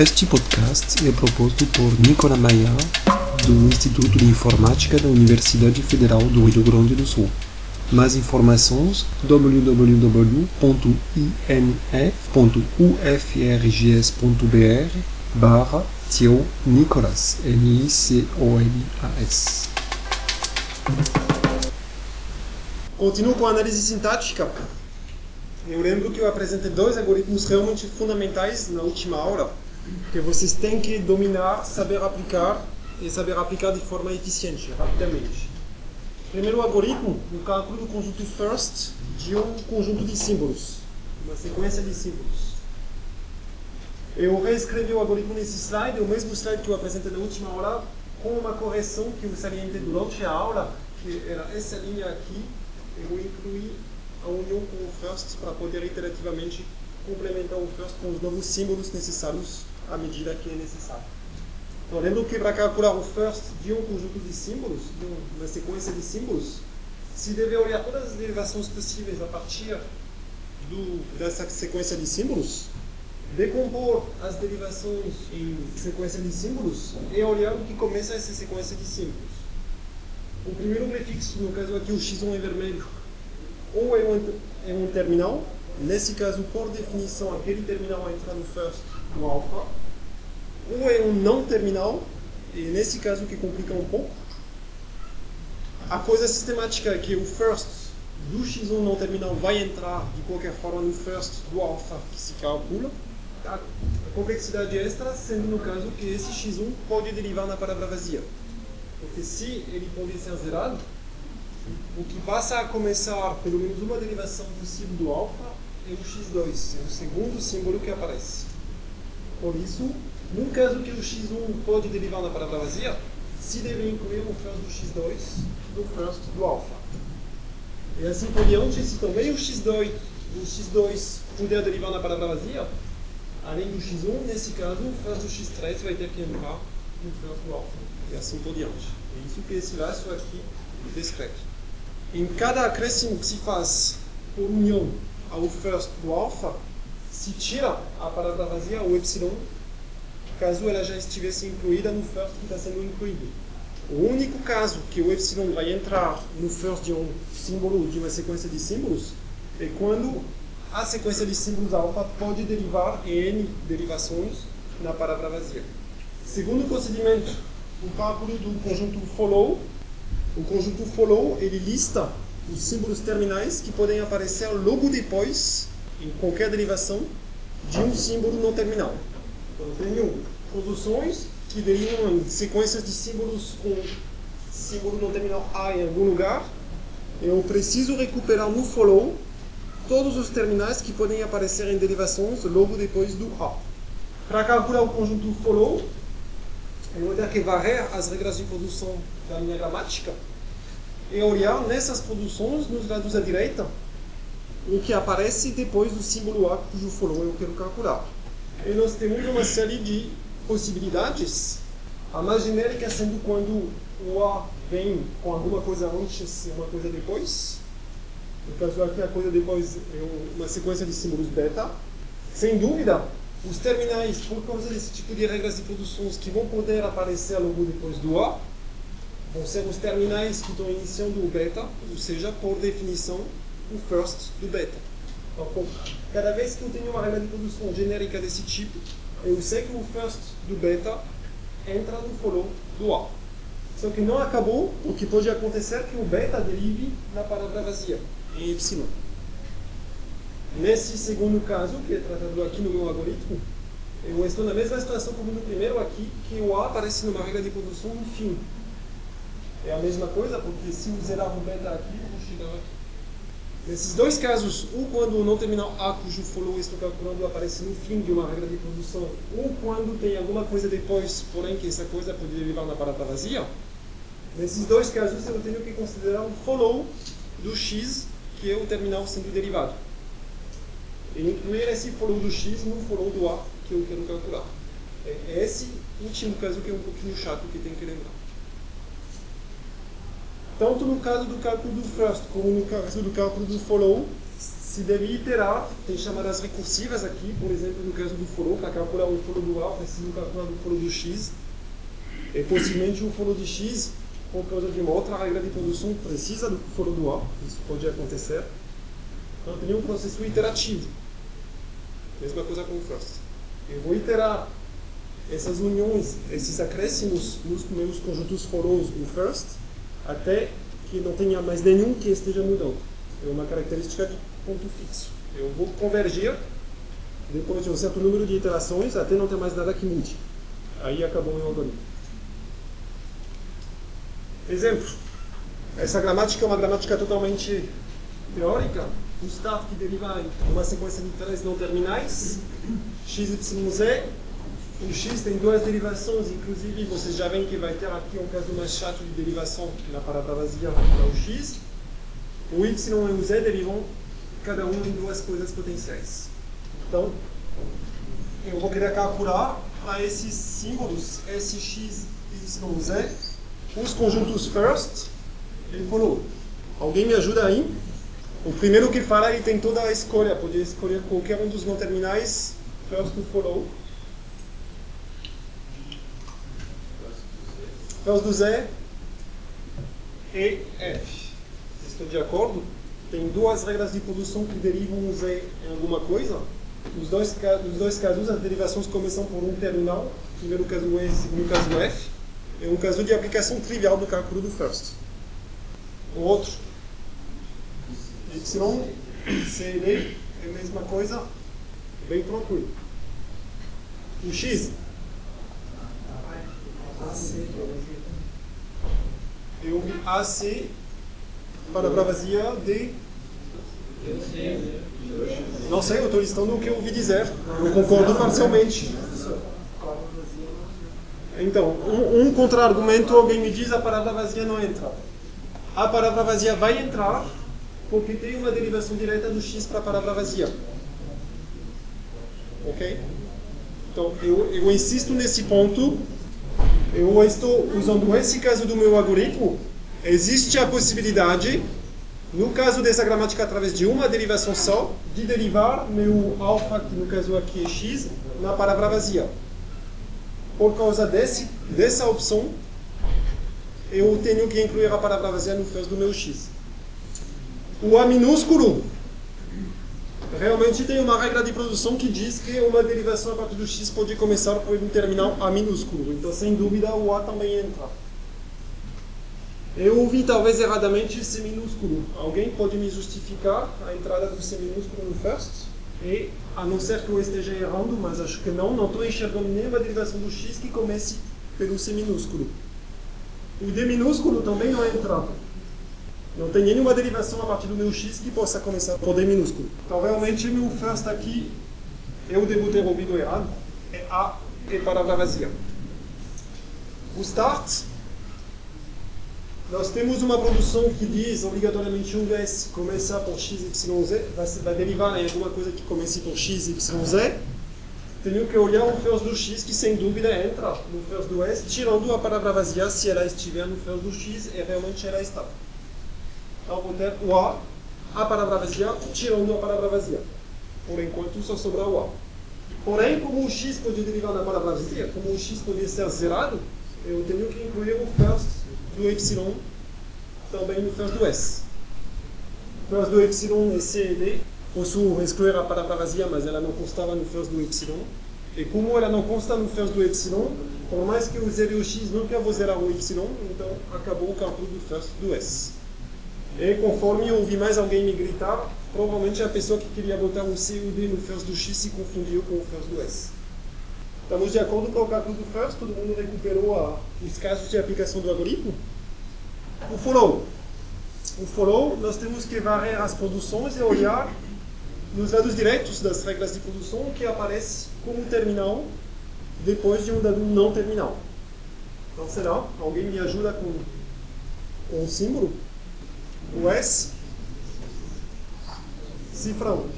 Este podcast é proposto por Nicola Maia, do Instituto de Informática da Universidade Federal do Rio Grande do Sul. Mais informações www.ine.ufrgs.br barra Tio Nicolas, N-I-C-O-L-A-S. Continuo com a análise sintática. Eu lembro que eu apresentei dois algoritmos realmente fundamentais na última aula, que vocês têm que dominar, saber aplicar e saber aplicar de forma eficiente, rapidamente. Primeiro algoritmo, o cálculo do conjunto first de um conjunto de símbolos, uma sequência de símbolos. Eu reescrevi o algoritmo nesse slide, o mesmo slide que eu apresentei na última aula, com uma correção que eu salientei durante a aula, que era essa linha aqui, eu incluí a união com o first para poder iterativamente complementar o first com os novos símbolos necessários à medida que é necessário. Então, lembro que para calcular o first de um conjunto de símbolos, de uma sequência de símbolos, se deve olhar todas as derivações possíveis a partir do, dessa sequência de símbolos, decompor as derivações em sequência de símbolos e olhar o que começa essa sequência de símbolos. O primeiro prefixo, no caso aqui o x1 é vermelho, ou é um, é um terminal, nesse caso, por definição, aquele terminal entra no first do alpha, ou é um não terminal, e nesse caso que complica um pouco. A coisa sistemática é que o first do x1 não terminal vai entrar de qualquer forma no first do alpha que se calcula. A complexidade extra sendo no caso que esse x1 pode derivar na palavra vazia. Porque se ele pode ser zerado, o que passa a começar pelo menos uma derivação possível do alfa é o x2, é o segundo símbolo que aparece. Por isso, num caso que o x1 pode derivar na palavra vazia, se deve incluir o first do x2 no first do alfa. E assim por diante, se também o x2, o x2 puder derivar na palavra vazia, além do x1, nesse caso, o first do x3 vai ter que entrar no first do alfa. E assim por diante. É isso que esse laço aqui descreve. Em cada acréscimo que se faz por união ao first do alfa, se tira a palavra vazia, o epsilon, caso ela já estivesse incluída no first que está sendo incluído. O único caso que o epsilon vai entrar no first de um símbolo, de uma sequência de símbolos, é quando a sequência de símbolos alfa pode derivar em n derivações na palavra vazia. Segundo procedimento, o cálculo do conjunto follow o conjunto follow ele lista os símbolos terminais que podem aparecer logo depois, em qualquer derivação, de um símbolo não terminal. Então, tenho produções que derivam em sequências de símbolos com símbolo não terminal A em algum lugar. Eu preciso recuperar no follow todos os terminais que podem aparecer em derivações logo depois do A. Para calcular o conjunto follow, eu vou ter que varrer as regras de produção da minha gramática e olhar nessas produções, nos lados à direita, o que aparece depois do símbolo A cujo follow eu quero calcular. E nós temos uma série de possibilidades, a mais genérica sendo quando o A vem com alguma coisa antes e uma coisa depois. No caso aqui, a coisa depois é uma sequência de símbolos beta. Sem dúvida, os terminais, por causa desse tipo de regras de produções que vão poder aparecer logo depois do A, vão ser os terminais que estão iniciando o beta, ou seja, por definição, o first do beta. Então, cada vez que eu tenho uma regra de produção genérica desse tipo, eu sei que o first do beta entra no follow do A. Só que não acabou, o que pode acontecer que o beta derive na palavra vazia, em epsilon. Nesse segundo caso, que é tratado aqui no meu algoritmo, eu estou na mesma situação como no primeiro aqui, que o A aparece numa regra de produção no fim. É a mesma coisa, porque se eu zerar o beta aqui, eu vou chegar aqui. Nesses dois casos, um quando o não terminal A, cujo follow estou calculando, aparece no fim de uma regra de produção, ou quando tem alguma coisa depois, porém que essa coisa pode derivar na palavra vazia, nesses dois casos eu tenho que considerar o follow do x, que é o terminal sendo derivado e incluir esse follow do x no follow do A que eu quero calcular. É esse último caso que é um pouquinho chato que tem que lembrar. Tanto no caso do cálculo do first como no caso do cálculo do follow, se deve iterar, tem chamadas recursivas aqui, por exemplo, no caso do follow, para calcular o follow do A, preciso calcular o follow do X, e possivelmente o follow de X, por causa de uma outra regra de produção, precisa do follow do A, isso pode acontecer. Então, tem um processo iterativo. Mesma coisa com o first. Eu vou iterar essas uniões, esses acréscimos nos meus conjuntos follows do first, até que não tenha mais nenhum que esteja mudando. É uma característica de ponto fixo. Eu vou convergir depois de um certo número de iterações até não ter mais nada que mude. Aí acabou o meu algoritmo. Exemplo. Essa gramática é uma gramática totalmente teórica. O start que deriva em uma sequência de três não terminais, x, y, z. O x tem duas derivações, inclusive vocês já veem que vai ter aqui um caso mais chato de derivação na palavra vazia para o x. O y e o z derivam cada um em duas coisas potenciais. Então, eu vou querer calcular para esses símbolos, sx, y, z, os conjuntos first e follow. Alguém me ajuda aí? O primeiro que fala, ele tem toda a escolha, pode escolher qualquer um dos não terminais, first ou follow. Do Z e F. Estou de acordo? Tem duas regras de produção que derivam o Z em alguma coisa. Nos dois, nos dois casos, as derivações começam por um terminal. Primeiro caso E, segundo caso F. É um caso de aplicação trivial do cálculo do first. O outro, Y, C e D, é a mesma coisa, bem tranquilo. O X, eu vi AC, palavra vazia, D. Não sei, eu estou listando o que eu ouvi dizer. Eu concordo parcialmente. Então, um, um contra-argumento, alguém me diz a palavra vazia não entra. A palavra vazia vai entrar porque tem uma derivação direta do x para a palavra vazia. Ok? Então, eu, eu insisto nesse ponto. Eu estou usando esse caso do meu algoritmo. Existe a possibilidade, no caso dessa gramática através de uma derivação só, de derivar meu alfa, que no caso aqui é x, na palavra vazia por causa desse, dessa opção, eu tenho que incluir a palavra vazia no first do meu x. O A minúsculo realmente tem uma regra de produção que diz que uma derivação a partir do x pode começar por um terminal A minúsculo. Então, sem dúvida, o A também entra. Eu ouvi talvez erradamente C minúsculo. Alguém pode me justificar a entrada do C minúsculo no first? E, a não ser que eu esteja errando, mas acho que não, não estou enxergando nenhuma derivação do x que comece pelo C minúsculo. O D minúsculo também não entrado. Não tem nenhuma derivação a partir do meu x que possa começar por D minúsculo. Então, realmente, meu first aqui, eu devo ter ouvido errado. É A e palavra vazia. O start nós temos uma produção que diz obrigatoriamente um S começar por x, y, z, vai, vai derivar em alguma coisa que comece por x, y, z. Tenho que olhar o first do x, que sem dúvida entra no first do S, tirando a palavra vazia, se ela estiver no first do x, e realmente ela está. Então vou ter o A, a palavra vazia, tirando a palavra vazia. Por enquanto só sobra o A. Porém, como o x pode derivar na palavra vazia, como o x pode ser zerado, eu tenho que incluir o first do y também no first do s. First do y é c e d. Posso excluir a palavra vazia, mas ela não constava no first do y. E como ela não consta no first do y, por mais que eu zere o x, nunca vou zerar o y, então acabou o cálculo do first do s. E conforme eu ouvi mais alguém me gritar, provavelmente a pessoa que queria botar um C e o D no first do x se confundiu com o first do S. Estamos de acordo com o cálculo do first? Todo mundo recuperou a, os casos de aplicação do algoritmo? O follow. O follow, nós temos que varrer as produções e olhar nos lados direitos das regras de produção o que aparece como terminal depois de um dado não terminal. Então, será? Alguém me ajuda com, com o símbolo? O S. Cifra 1.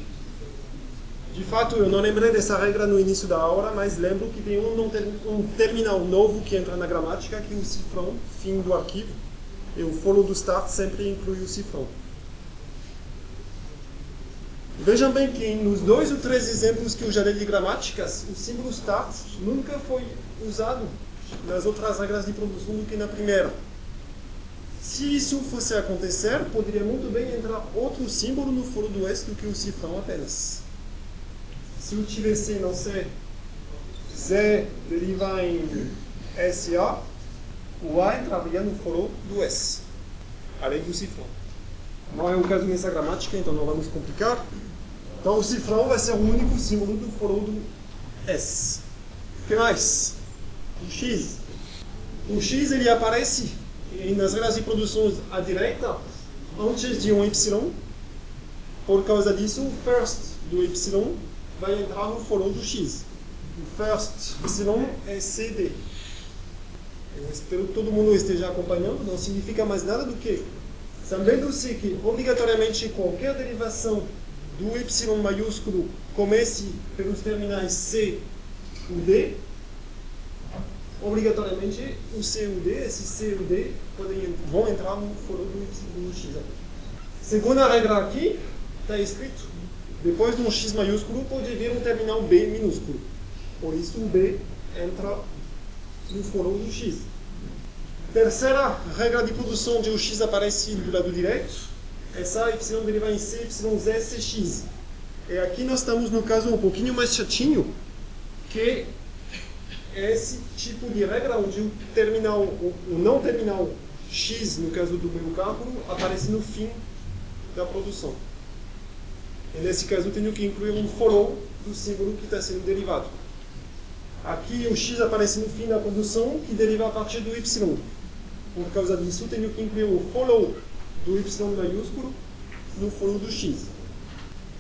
De fato, eu não lembrei dessa regra no início da aula, mas lembro que tem um, um terminal novo que entra na gramática, que é o cifrão, fim do arquivo. E o follow do start sempre inclui o cifrão. Vejam bem que nos dois ou três exemplos que eu já dei de gramáticas, o símbolo start nunca foi usado nas outras regras de produção do que na primeira. Se isso fosse acontecer, poderia muito bem entrar outro símbolo no foro do S do que o cifrão apenas. Se eu tivesse, não sei, Z derivar em SA, o A entraria no foro do S, além do cifrão. Não é o caso nessa gramática, então não vamos complicar. Então o cifrão vai ser o único símbolo do foro do S. O que mais? O X. O X ele aparece nas regras de produção à direita antes de um Y. Por causa disso, o first do Y vai entrar no foro do X. O first Y é CD. Eu espero que todo mundo esteja acompanhando. Não significa mais nada do que sabendo-se que obrigatoriamente qualquer derivação do Y maiúsculo comece pelos terminais C ou D, obrigatoriamente o C e o D, esses C e o D podem, vão entrar no foro do, do X. Segunda regra aqui, está escrito, depois de um X maiúsculo pode vir um terminal B minúsculo. Por isso o B entra no foro do X. Terceira regra de produção onde o x aparece do lado direito, essa y deriva em c, yz, cx. E aqui nós estamos no caso um pouquinho mais chatinho, que esse tipo de regra onde o terminal, o, não terminal x, no caso do meu cálculo, aparece no fim da produção. E nesse caso eu tenho que incluir um for do símbolo que está sendo derivado. Aqui o x aparece no fim da produção, que deriva a partir do y. Por causa disso, tenho que incluir o follow do y maiúsculo no follow do x.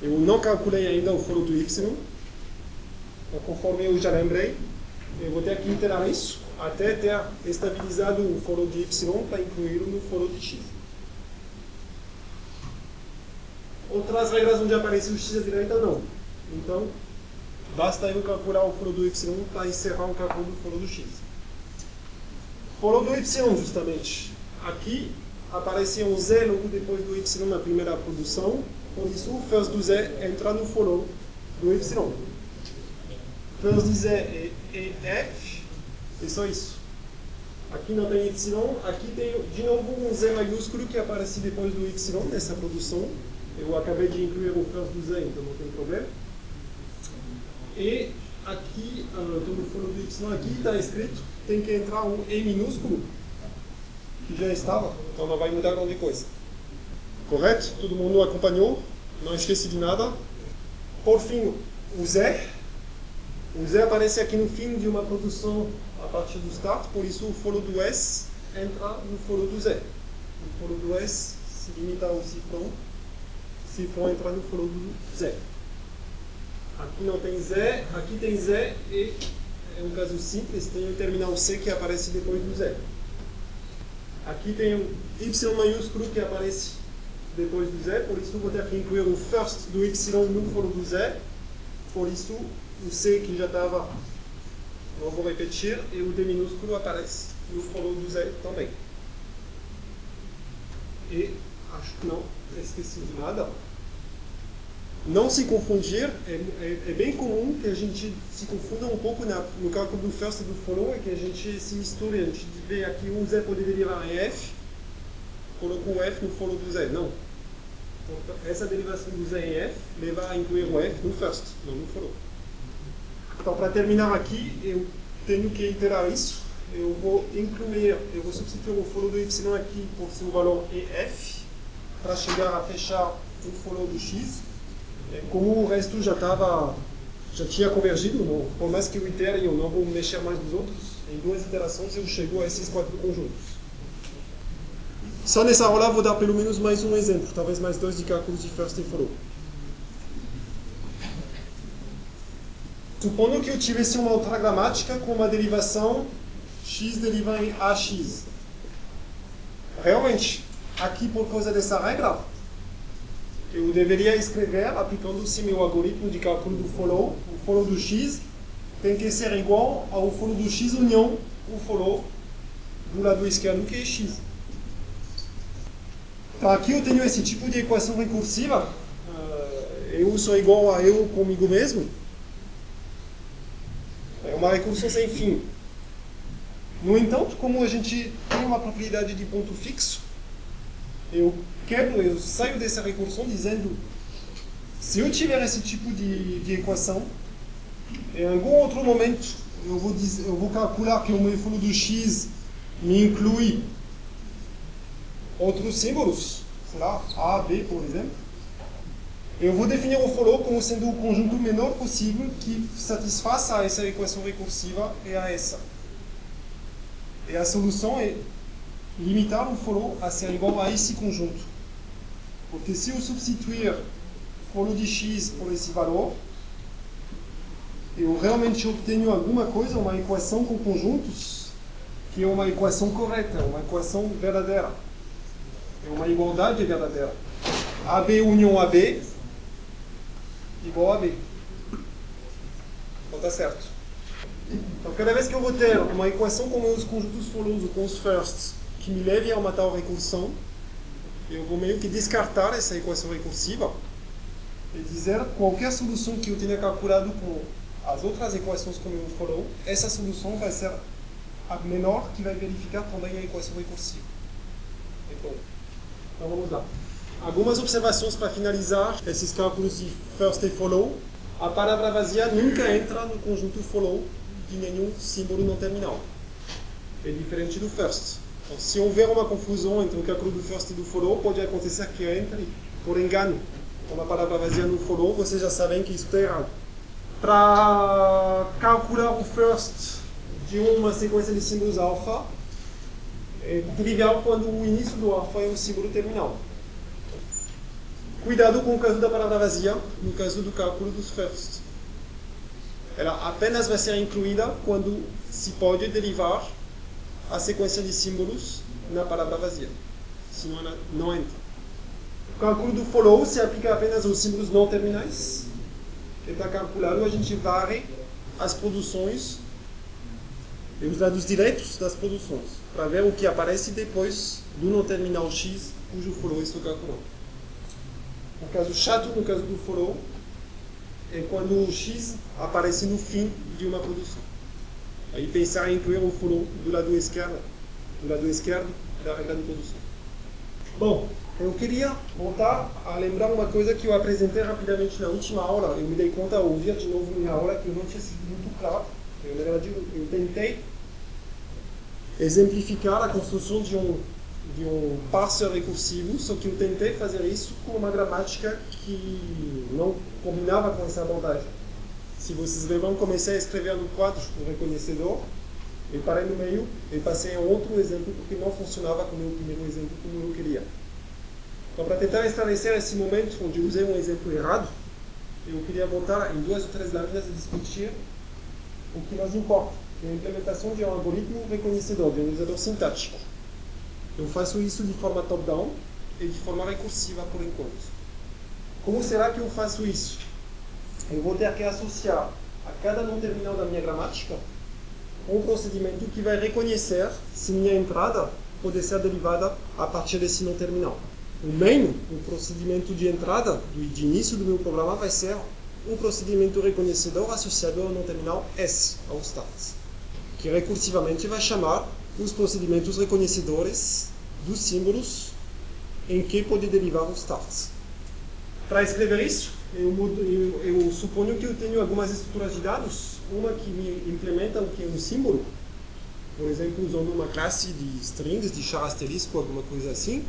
Eu não calculei ainda o follow do y, conforme eu já lembrei, eu vou ter que iterar isso até ter estabilizado o follow de y para incluí-lo no follow de x. Outras regras onde aparece o x à direita, não. Então, basta eu calcular o follow do y para encerrar o cálculo do follow do x. Falou do Y, justamente. Aqui aparecia um Z logo depois do Y na primeira produção, por isso o first do Z entra no follow do Y. First do Z é, é F, é só isso. Aqui não tem Y, aqui tem de novo um Z maiúsculo que aparece depois do Y nessa produção. Eu acabei de incluir o first do Z, então não tem problema. E aqui, então no follow do Y aqui está escrito tem que entrar um E minúsculo, que já estava, então não vai mudar grande coisa. Correto? Todo mundo acompanhou? Não esqueci de nada. Por fim, o Z. O Z aparece aqui no fim de uma produção a partir do start, por isso o foro do S entra no foro do Z. O foro do S se limita ao cifrão, cifrão entra no foro do Z. Aqui não tem Z, aqui tem Z e é um caso simples, tem o terminal C que aparece depois do Z. Aqui tem o Y maiúsculo que aparece depois do Z, por isso vou ter que incluir o first do Y no foro do Z, por isso o C que já estava, não vou repetir, e o D minúsculo aparece no foro do Z também. E acho que não esqueci de nada não se confundir, é, é, é, bem comum que a gente se confunda um pouco na, no cálculo do first e do follow, é que a gente se misture, a gente vê aqui um Z pode derivar em F, colocou o F no follow do Z. Não. Então, essa derivação do Z em F leva a incluir o F no first, não no follow. Então, para terminar aqui, eu tenho que iterar isso. Eu vou incluir, eu vou substituir o follow do Y aqui por seu valor EF, para chegar a fechar o follow do X como o resto já estava já tinha convergido, não, por mais que eu itere, eu não vou mexer mais nos outros, em duas iterações eu chego a esses quatro conjuntos. Só nessa aula vou dar pelo menos mais um exemplo, talvez mais dois de cálculos de first e follow. Supondo que eu tivesse uma outra gramática com uma derivação x deriva em ax. Realmente, aqui por causa dessa regra, eu deveria escrever aplicando-se meu algoritmo de cálculo do follow. O follow do x tem que ser igual ao follow do x união o follow do lado esquerdo que é x. Então aqui eu tenho esse tipo de equação recursiva. Uh, eu sou igual a eu comigo mesmo, é uma recursão sem fim. No entanto, como a gente tem uma propriedade de ponto fixo, eu quebro, eu saio dessa recursão dizendo se eu tiver esse tipo de, de equação, em algum outro momento eu vou, dizer, eu vou calcular que o meu do x me inclui outros símbolos, sei lá, A, B, por exemplo. Eu vou definir o follow como sendo o conjunto menor possível que satisfaça essa equação recursiva e a essa. E a solução é limitar o follow a ser igual a esse conjunto. Porque se eu substituir follow de x por esse valor, eu realmente obtenho alguma coisa, uma equação com conjuntos, que é uma equação correta, uma equação verdadeira. É uma igualdade verdadeira. AB união AB igual a B. Então está certo. Então cada vez que eu vou ter uma equação com meus conjuntos follows com os firsts, que me leve a uma tal recursão, eu vou meio que descartar essa equação recursiva e dizer qualquer solução que eu tenha calculado com as outras equações como eu falou, essa solução vai ser a menor que vai verificar também a equação recursiva. Então vamos lá. Algumas observações para finalizar esses cálculos de first e follow. A palavra vazia nunca entra no conjunto follow de nenhum símbolo não terminal. É diferente do first. Então, se houver uma confusão entre o cálculo do first e do follow, pode acontecer que entre por engano uma palavra vazia no follow, vocês já sabem que isso está errado para calcular o first de uma sequência de símbolos alfa é trivial quando o início do alfa é um símbolo terminal. Cuidado com o caso da palavra vazia, no caso do cálculo dos first. Ela apenas vai ser incluída quando se pode derivar a sequência de símbolos na palavra vazia. Senão ela não entra. O cálculo do follow se aplica apenas aos símbolos não terminais que está calculado, a gente varre as produções e os dados diretos das produções, para ver o que aparece depois do não terminal X, cujo follow estou calculando. O caso chato, no caso do follow, é quando o X aparece no fim de uma produção. Aí pensar em incluir o follow do lado esquerdo, do lado esquerdo da regra de produção. Bom, eu queria voltar a lembrar uma coisa que eu apresentei rapidamente na última aula. Eu me dei conta ao ouvir de novo minha aula que eu não tinha sido muito claro. Eu, na verdade, eu tentei exemplificar a construção de um, de um parser recursivo, só que eu tentei fazer isso com uma gramática que não combinava com essa abordagem. Se vocês verão, comecei a escrever no quadro o reconhecedor, eu parei no meio e passei a outro exemplo porque não funcionava com o meu primeiro exemplo como eu queria. Então, para tentar esclarecer esse momento onde usei um exemplo errado, eu queria voltar em duas ou três lâminas a discutir o que nos importa, que é a implementação de um algoritmo reconhecedor, de um usador sintático. Eu faço isso de forma top-down e de forma recursiva por enquanto. Como será que eu faço isso? Eu vou ter que associar a cada não terminal da minha gramática um procedimento que vai reconhecer se minha entrada pode ser derivada a partir desse não terminal. O main, o procedimento de entrada, de início do meu programa, vai ser um procedimento reconhecedor associado ao não terminal S, ao start, que recursivamente vai chamar os procedimentos reconhecedores dos símbolos em que pode derivar o start. Para escrever isso, eu, eu, eu, suponho que eu tenho algumas estruturas de dados, uma que me implementa o que é um símbolo, por exemplo, usando uma classe de strings, de char asterisco, alguma coisa assim,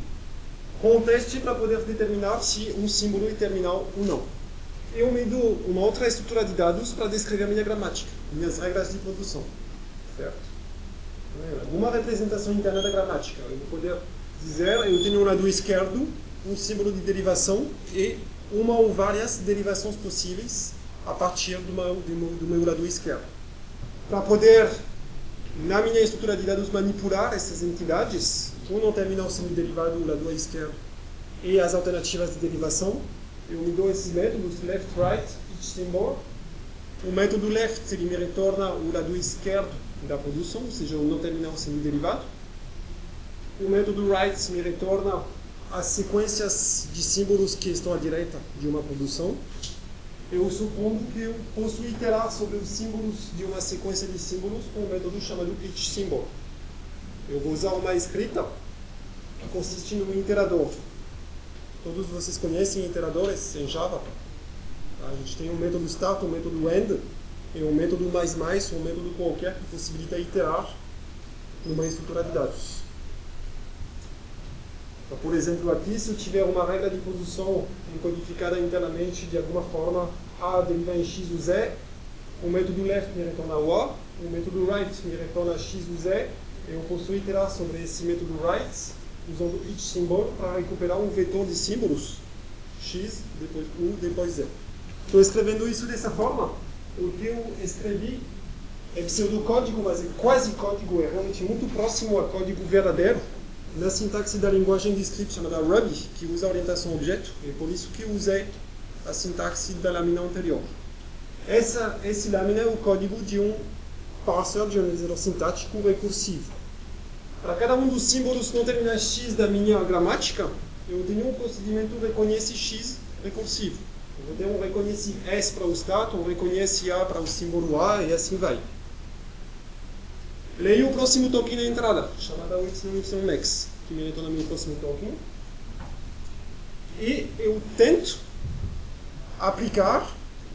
com um teste para poder determinar se um símbolo é terminal ou não. Eu me dou uma outra estrutura de dados para descrever minha gramática, minhas regras de produção. Certo? Uma representação interna da gramática. Eu vou poder dizer, eu tenho um lado esquerdo, um símbolo de derivação e uma ou várias derivações possíveis a partir do meu, do meu, do meu lado esquerdo. Para poder, na minha estrutura de dados, manipular essas entidades, um não terminal semiderivado do lado esquerdo e as alternativas de derivação. Eu me dou esses métodos, left, right, each symbol. O método left ele me retorna o lado esquerdo da produção, ou seja, o não terminal semiderivado. O método right me retorna as sequências de símbolos que estão à direita de uma produção, eu supondo que eu posso iterar sobre os símbolos de uma sequência de símbolos com um método chamado each symbol. Eu vou usar uma escrita que consiste num iterador. Todos vocês conhecem iteradores em Java? A gente tem um método start, um método end, e um método mais mais, um método qualquer que possibilita iterar numa estrutura de dados. Então, por exemplo, aqui, se eu tiver uma regra de produção encodificada internamente de alguma forma, A deriva em X ou Z, o método left me retorna o A, o método right me retorna X ou Z, eu posso iterar sobre esse método right usando each symbol para recuperar um vetor de símbolos X, depois U, depois Z. Estou escrevendo isso dessa forma. O que eu escrevi é pseudocódigo, mas é quase código, é realmente muito próximo a código verdadeiro na sintaxe da linguagem de script chamada Ruby, que usa orientação objeto, e por isso que usei a sintaxe da lâmina anterior. Essa, esse lâmina é o código de um parser de organizador sintático recursivo. Para cada um dos símbolos com terminais x da minha gramática, eu tenho um procedimento reconhece x recursivo. Um reconhece s para o status, reconhece a para o símbolo a e assim vai. Leio o próximo token na entrada, chamada YYMax, que me retorna meu próximo token. E eu tento aplicar,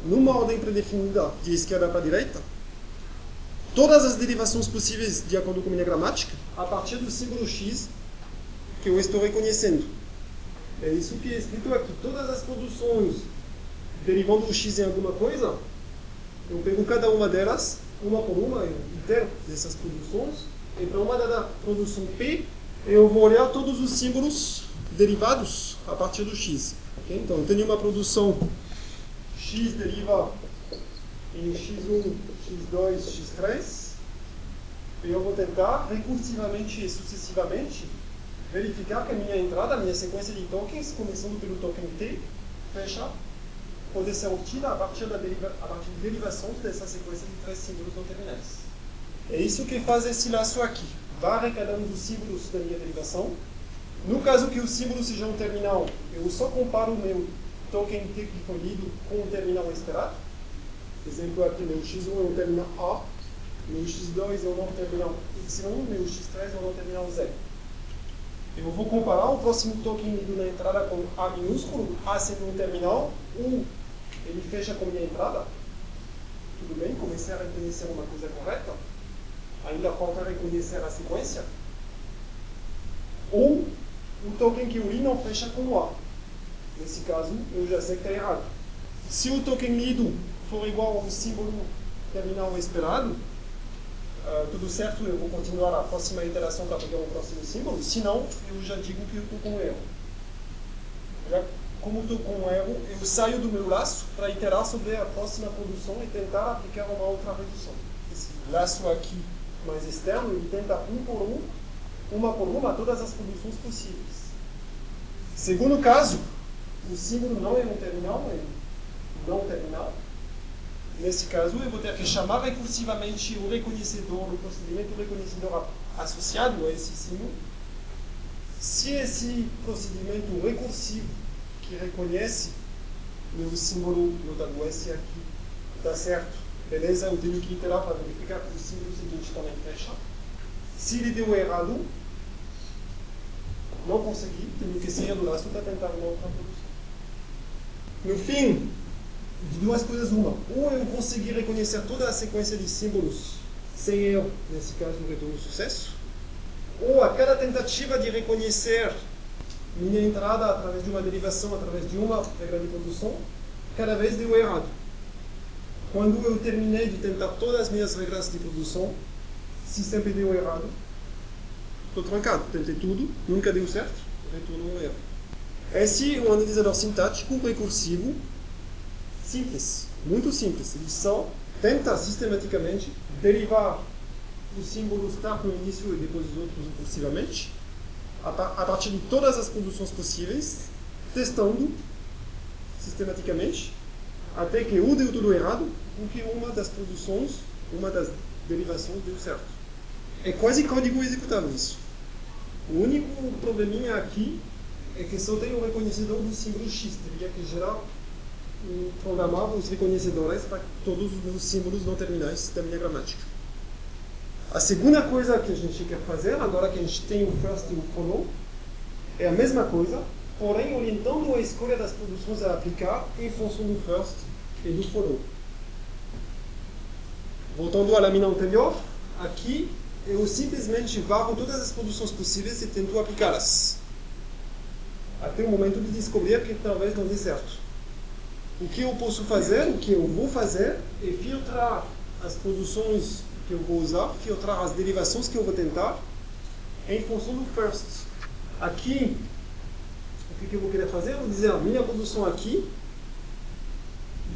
numa ordem predefinida de esquerda para direita, todas as derivações possíveis de acordo com minha gramática, a partir do símbolo x que eu estou reconhecendo. É isso que é escrito aqui. Todas as produções derivando o x em alguma coisa, eu pego cada uma delas uma por uma, eu dessas produções, e para uma dada produção P, eu vou olhar todos os símbolos derivados a partir do x. Okay? Então, eu tenho uma produção x deriva em x1, x2, x3, e eu vou tentar recursivamente e sucessivamente verificar que a minha entrada, a minha sequência de tokens, começando pelo token T, fecha poder ser obtida a partir, da deriva, a partir de derivações dessa sequência de três símbolos não terminais. É isso que faz esse laço aqui. Varre cada um dos símbolos da minha derivação. No caso que o símbolo seja um terminal, eu só comparo o meu token T que foi lido com o terminal esperado. Exemplo aqui, meu x1 é um terminal A, meu x2 é um terminal Y, meu x3 é um terminal Z. Eu vou comparar o próximo token lido na entrada com A minúsculo, A sendo um terminal, U ele fecha com minha entrada. Tudo bem, comecei a reconhecer uma coisa correta. Ainda falta reconhecer a sequência. Ou o token que eu li não fecha com A. Nesse caso, eu já sei que está errado. Se o token lido for igual ao símbolo terminal esperado, Uh, tudo certo, eu vou continuar a próxima iteração para pegar o próximo símbolo, senão eu já digo que eu estou com erro. Já, como estou com erro, eu saio do meu laço para iterar sobre a próxima produção e tentar aplicar uma outra redução. Esse laço aqui mais externo, ele tenta um por um, uma por uma, todas as produções possíveis. Segundo caso, o símbolo não é um terminal, é um não terminal, Nesse caso, eu vou ter que chamar recursivamente o reconhecedor, o procedimento reconhecedor associado a esse símbolo. Se esse procedimento recursivo que reconhece meu símbolo, notado S aqui, está certo, beleza, eu tenho que iterar para verificar que o símbolo seguinte também fecha. Se ele deu errado, não consegui, tenho que sair do laço para tentar uma outra produção. No fim, de duas coisas uma. Ou eu conseguir reconhecer toda a sequência de símbolos sem erro, nesse caso no retorno sucesso, ou a cada tentativa de reconhecer minha entrada através de uma derivação, através de uma regra de produção, cada vez deu errado. Quando eu terminei de tentar todas as minhas regras de produção, se sempre deu errado, estou trancado. Tentei tudo, nunca deu certo, retorno um erro. Esse é um analisador sintático recursivo simples, muito simples. Ele só tenta sistematicamente derivar os símbolos start no início e depois os outros impulsivamente, a, partir de todas as conduções possíveis, testando sistematicamente, até que ou deu tudo errado, ou que uma das produções, uma das derivações deu certo. É quase código executável isso. O único probleminha aqui é que só tem o reconhecedor do símbolo X. Teria que gerar programar os reconhecedores para todos os símbolos não terminais da minha gramática. A segunda coisa que a gente quer fazer, agora que a gente tem o first e o follow, é a mesma coisa, porém orientando a escolha das produções a aplicar em função do first e do follow. Voltando à lâmina anterior, aqui eu simplesmente varro todas as produções possíveis e tento aplicá-las. Até o momento de descobrir que talvez não dê certo. O que eu posso fazer, o que eu vou fazer, é filtrar as produções que eu vou usar, filtrar as derivações que eu vou tentar, em função do first. Aqui, o que eu vou querer fazer? Eu vou dizer, a minha produção aqui,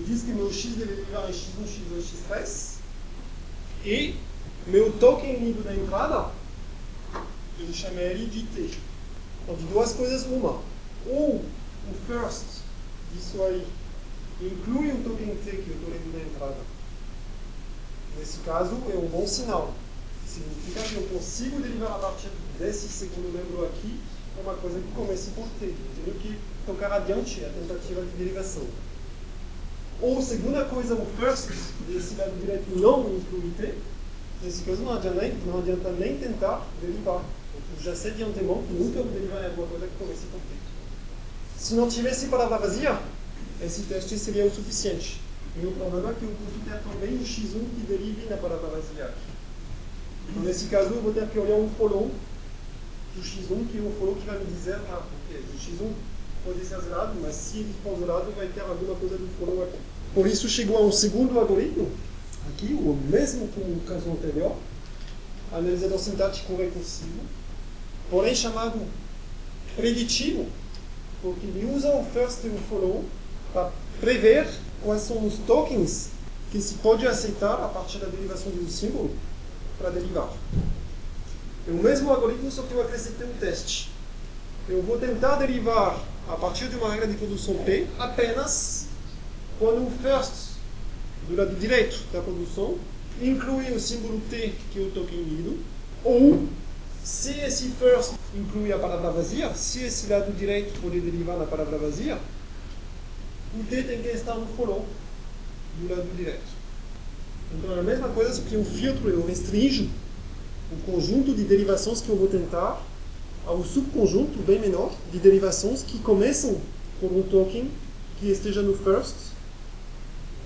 diz que meu x deve derivar em x1, x2, x3, e meu token lido da entrada, eu chamei ele de t. Então, de duas coisas, uma. Ou o first disso aí inclui o token T que eu estou lendo na entrada. Nesse caso, é um bom sinal. Significa que eu consigo derivar a partir desse segundo membro aqui é uma coisa que começa por T. Eu tenho que tocar adiante a tentativa de derivação. Ou, segunda coisa, o first desse lado direito não inclui T. Nesse caso, não adianta, nem, não adianta nem tentar derivar. Eu já sei de antemão que nunca vou derivar alguma coisa que comece por T. Se não tivesse palavra vazia, esse teste seria o suficiente. E o problema é que eu posso ter também o x1 que derive na palavra vazia. Então, nesse caso, eu vou ter que olhar um follow do x1, que é o follow que vai me dizer, ah, ok, o x1 pode ser zerado, mas se ele for zerado, vai ter alguma coisa do follow aqui. Por isso, chegou a um segundo algoritmo, aqui, o mesmo que no caso anterior, analisador sintático recursivo, porém chamado preditivo, porque ele usa o first e o follow para prever quais são os tokens que se pode aceitar a partir da derivação de um símbolo para derivar. É o mesmo algoritmo, só que eu acrescentei um teste. Eu vou tentar derivar a partir de uma regra de produção P apenas quando o first do lado direito da produção inclui o símbolo T, que é o token lido, ou se esse first inclui a palavra vazia, se esse lado direito pode derivar na palavra vazia, o T tem que estar no follow do lado direito. Então é a mesma coisa, que eu filtro, eu restringo o conjunto de derivações que eu vou tentar ao subconjunto bem menor de derivações que começam por um token que esteja no first,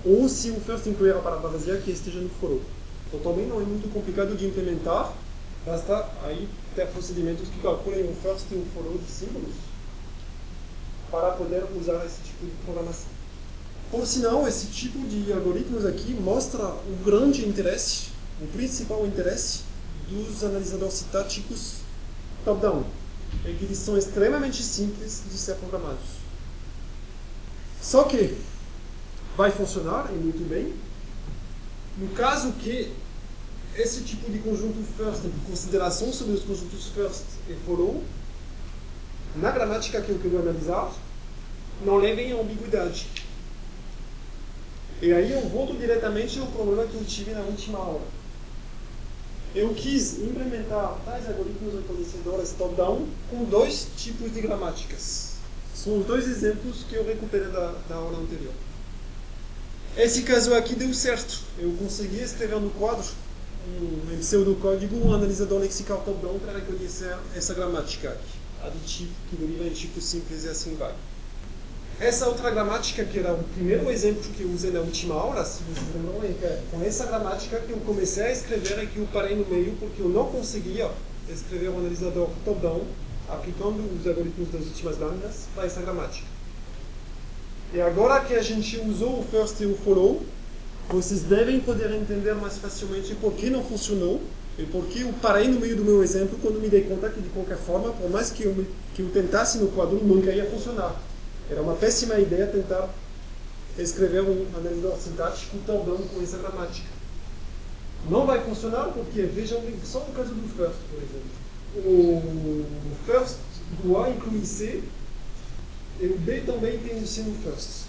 ou se o first incluir a palavra vazia, que esteja no follow. Então também não é muito complicado de implementar, basta aí ter procedimentos que calculem o first e o follow de símbolos para poder usar esse tipo de programação. Por sinal, esse tipo de algoritmos aqui mostra o grande interesse, o principal interesse dos analisadores sintáticos top-down, é que eles são extremamente simples de ser programados. Só que vai funcionar e muito bem no caso que esse tipo de conjunto first, de consideração sobre os conjuntos first e follow, na gramática que eu quero analisar, não levem a ambiguidade. E aí eu volto diretamente ao problema que eu tive na última aula. Eu quis implementar tais algoritmos reconhecedores top-down com dois tipos de gramáticas. São os dois exemplos que eu recuperei da, da aula anterior. Esse caso aqui deu certo. Eu consegui escrever no quadro um pseudocódigo, um analisador lexical top-down para reconhecer essa gramática aqui. Aditivo, que deriva em tipo simples e assim vai. Essa outra gramática, que era o primeiro exemplo que eu usei na última aula, se vocês lembram, é com essa gramática que eu comecei a escrever e que eu parei no meio porque eu não conseguia escrever um analisador top-down aplicando os algoritmos das últimas lâminas para essa gramática. E agora que a gente usou o first e o follow, vocês devem poder entender mais facilmente por que não funcionou e por que eu parei no meio do meu exemplo quando me dei conta que, de qualquer forma, por mais que eu, me, que eu tentasse no quadro, nunca ia funcionar. Era uma péssima ideia tentar escrever um analisador sintático bom com essa gramática. Não vai funcionar porque, vejam só no caso do first, por exemplo. O first do A inclui C e o B também tem o C no first.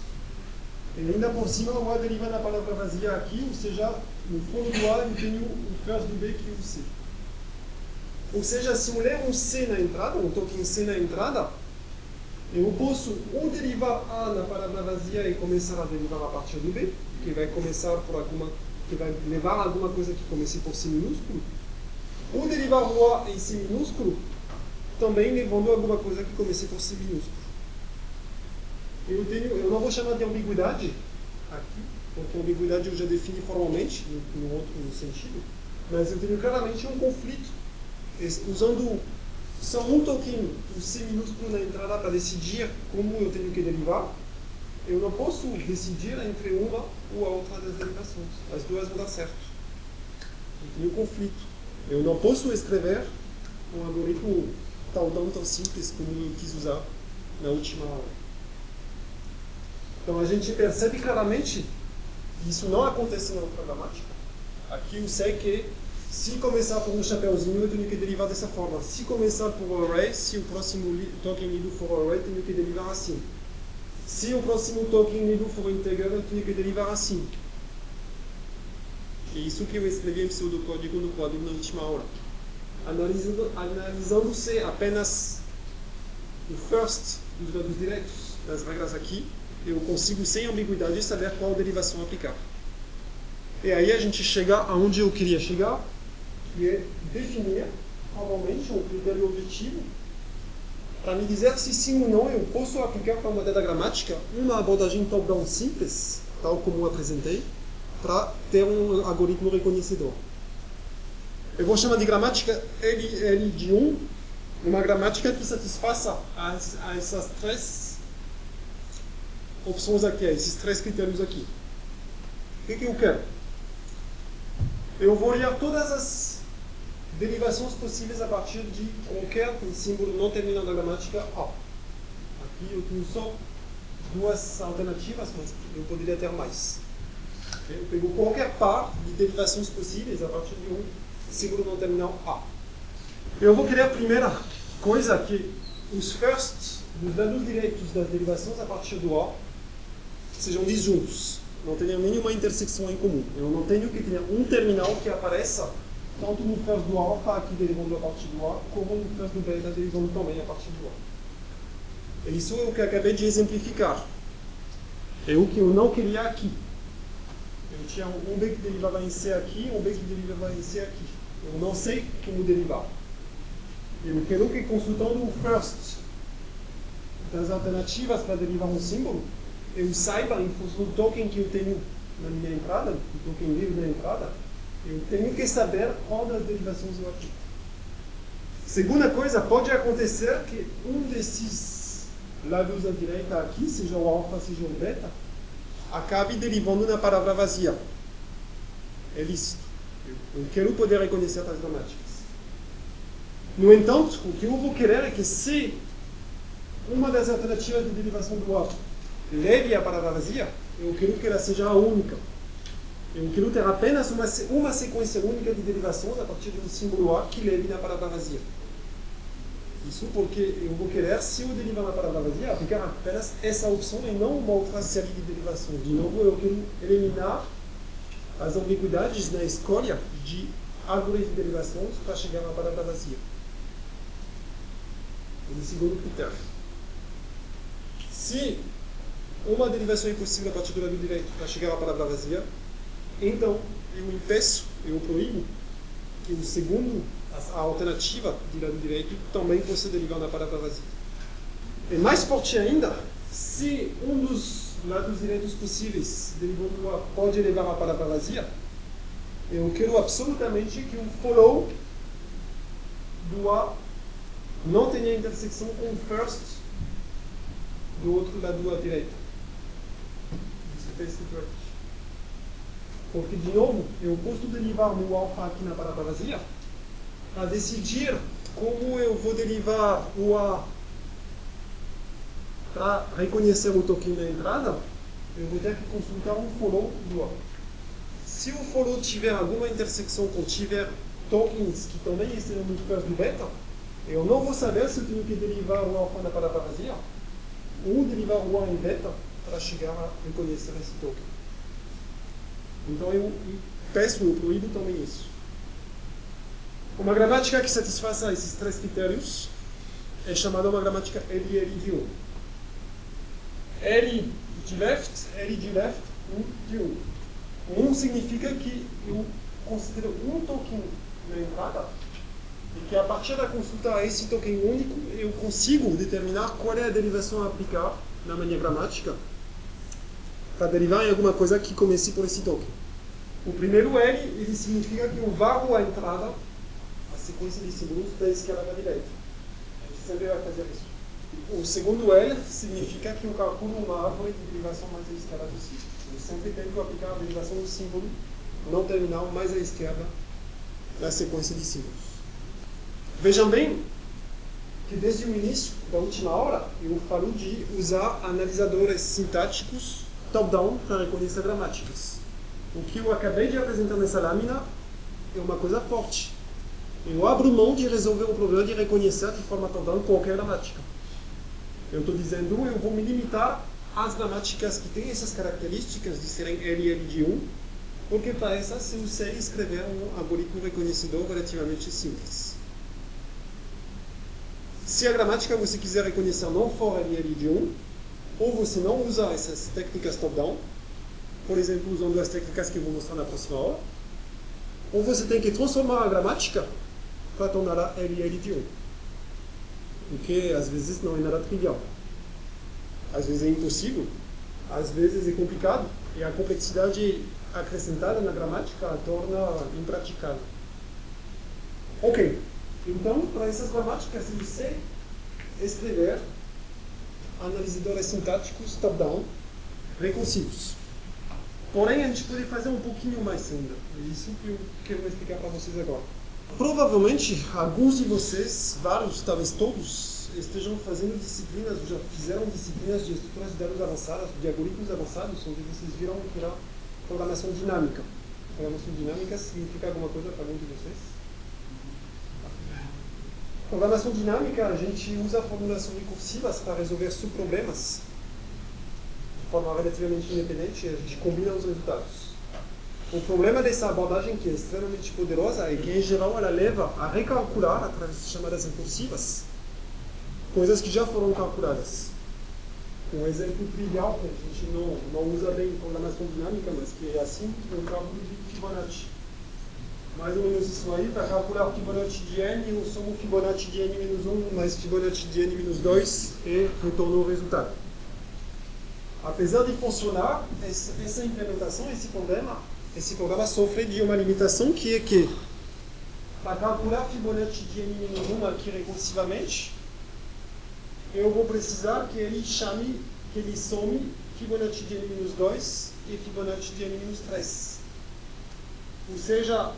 E ainda por cima o A deriva na palavra vazia aqui, ou seja, no fundo do A eu tenho o first do B que é o C. Ou seja, se eu ler um C na entrada, um token C na entrada, Eu posso ou derivar A na palavra vazia e começar a derivar a partir do B, que vai começar por alguma, que vai levar alguma coisa que comece por C minúsculo, ou derivar o A em C minúsculo, também levando alguma coisa que comece por C minúsculo. Eu, tenho, eu não vou chamar de ambiguidade aqui, porque ambiguidade eu já defini formalmente, no, no outro sentido, mas eu tenho claramente um conflito, usando só um token, um C minúsculo na entrada para decidir como eu tenho que derivar, eu não posso decidir entre uma ou a outra das derivações. As duas vão dar certo. Eu tenho conflito. Eu não posso escrever um algoritmo tão, tão, tão simples como eu quis usar na última aula. Então a gente percebe claramente isso não acontece na programática. Aqui eu sei que se começar por um chapéuzinho, eu tenho que derivar dessa forma. Se começar por array, se o próximo token lido for array, tenho que derivar assim. Se o próximo token lido for integer, eu tenho que derivar assim. É isso que eu escrevi em pseudocódigo no código na última aula. Analisando, analisando-se apenas o first dos dados diretos das regras aqui, eu consigo sem ambiguidade saber qual derivação aplicar. E aí a gente chega aonde eu queria chegar, que é definir formalmente um critério objetivo para me dizer se sim ou não eu posso aplicar para uma data gramática uma abordagem top-down simples, tal como apresentei, para ter um algoritmo reconhecedor. Eu vou chamar de gramática L, L de 1, uma gramática que satisfaça as, a essas três opções aqui, esses três critérios aqui. O que, que eu quero? Eu vou olhar todas as derivações possíveis a partir de qualquer símbolo não terminal da gramática A. Aqui eu tenho só duas alternativas, mas eu poderia ter mais. Eu pego qualquer par de derivações possíveis a partir de um símbolo não terminal A. Eu vou querer a primeira coisa que os firsts dos dados direitos das derivações a partir do A sejam disjuntos. Não tenham nenhuma intersecção em comum. Eu não tenho que ter um terminal que apareça tanto no first do alfa aqui derivando a partir do A, como no first do beta derivando também a partir do A. Isso é o que acabei de exemplificar. É o que eu não queria aqui. Eu tinha um B que derivava em C aqui, um B que derivava em C aqui. Eu não sei como derivar. Eu quero que consultando o first das alternativas para derivar um símbolo, eu saiba, do token que eu tenho na minha entrada, do token livre na entrada, eu tenho que saber qual das derivações eu aplico. Segunda coisa, pode acontecer que um desses lados à direita aqui, seja o alfa, seja o beta, acabe derivando na palavra vazia. É lícito. Eu quero poder reconhecer as gramáticas. No entanto, o que eu vou querer é que se uma das alternativas de derivação do A leve a palavra vazia, eu quero que ela seja única. Eu quero ter apenas uma, uma sequência única de derivações a partir um símbolo A que leve na palavra vazia. Isso porque eu vou querer, se eu derivar na palavra vazia, aplicar apenas essa opção e não uma outra série de derivações. De novo, eu quero eliminar as ambiguidades na escolha de árvores de derivações para chegar na palavra vazia. Esse é o segundo critério. Se uma derivação é impossível a partir do lado direito para chegar à palavra vazia, então eu impeço, eu proíbo que o segundo, a alternativa do lado direito, também possa derivar na palavra vazia. E mais forte ainda, se um dos lados direitos possíveis derivando pode levar a palavra vazia, eu quero absolutamente que o follow do A não tenha intersecção com o first do outro lado à direita. Porque, de novo, eu posso derivar no alfa aqui na palavra vazia para decidir como eu vou derivar o A para reconhecer o token na entrada, eu vou ter que consultar um follow do A. Se o follow tiver alguma intersecção com tiver tokens que também estejam no first do beta, eu não vou saber se eu tenho que derivar o alfa na palavra vazia ou derivar o A em beta para chegar a reconhecer esse token. Então eu peço, eu proíbo também isso. Uma gramática que satisfaça esses três critérios é chamada uma gramática LL de 1. L de left, L de left, 1 de 1. 1 significa que eu considero um token na entrada e que a partir da consulta a esse token único eu consigo determinar qual é a derivação a aplicar na mania gramática para derivar em alguma coisa que comece por esse token. O primeiro L ele significa que eu varro a entrada, a sequência de símbolos da esquerda para a direita. A gente sempre vai fazer isso. O segundo L significa que eu calculo uma árvore de derivação mais à esquerda possível. Eu sempre tento aplicar a derivação do símbolo não terminal mais à esquerda na sequência de símbolos. Vejam bem que desde o início da última aula eu falo de usar analisadores sintáticos top-down para reconhecer gramáticas. O que eu acabei de apresentar nessa lâmina é uma coisa forte. Eu abro mão de resolver o problema de reconhecer de forma top-down qualquer gramática. Eu estou dizendo, eu vou me limitar às gramáticas que têm essas características de serem LL de 1, porque para essas eu sei escrever um algoritmo reconhecedor relativamente simples. Se a gramática você quiser reconhecer não for LL de 1, ou você não usa essas técnicas top-down, por exemplo, usando as técnicas que vou mostrar na próxima aula, ou você tem que transformar a gramática para torná-la LL de 1. O que às vezes não é nada trivial. Às vezes é impossível, às vezes é complicado, e a complexidade acrescentada na gramática a torna impraticável. Ok, então para essas gramáticas eu sei escrever analisadores sintáticos top-down recursivos. Porém, a gente pode fazer um pouquinho mais ainda. É isso que eu quero explicar para vocês agora. Provavelmente, alguns de vocês, vários, talvez todos, estejam fazendo disciplinas, já fizeram disciplinas de estruturas de dados avançadas, de algoritmos avançados, onde vocês viram que era programação dinâmica. Programação dinâmica significa alguma coisa para algum de vocês? Programação dinâmica, a gente usa formulações recursivas para resolver subproblemas de forma relativamente independente e a gente combina os resultados. O problema dessa abordagem, que é extremamente poderosa, é que, em geral, ela leva a recalcular, através de chamadas recursivas, coisas que já foram calculadas. Um exemplo trivial, que a gente não, não usa bem em programação dinâmica, mas que é assim, é o cálculo de Fibonacci mais ou menos isso aí, para calcular o Fibonacci de n, eu somo Fibonacci de n menos 1 mais Fibonacci de n menos 2 e retorno o resultado. Apesar de funcionar, essa implementação, esse problema, esse programa sofre de uma limitação que é que, para calcular Fibonacci de n menos 1 aqui recursivamente, eu vou precisar que ele chame, que ele some Fibonacci de n menos 2 e Fibonacci de n menos 3. Ou seja,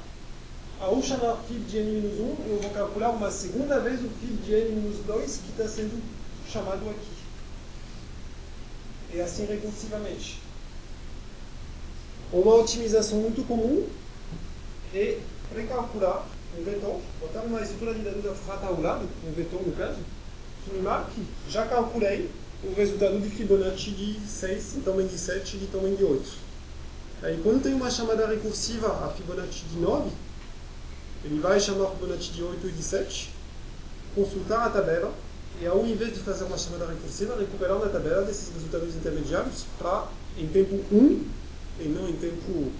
ao chamar fib de n-1, eu vou calcular uma segunda vez o fib de n-2 que está sendo chamado aqui. E assim recursivamente. Uma otimização muito comum é recalcular um vetor, botar uma estrutura de dados retagular, um vetor no caso, que me marque, já calculei o resultado de Fibonacci de 6, de tamanho de 7 e tamanho de 8. Aí quando tem uma chamada recursiva a Fibonacci de 9, ele vai chamar o Fibonacci de 8 e de 7, consultar a tabela, e ao invés de fazer uma chamada recursiva, recuperar na tabela desses resultados intermediários para, em tempo 1, e não em tempo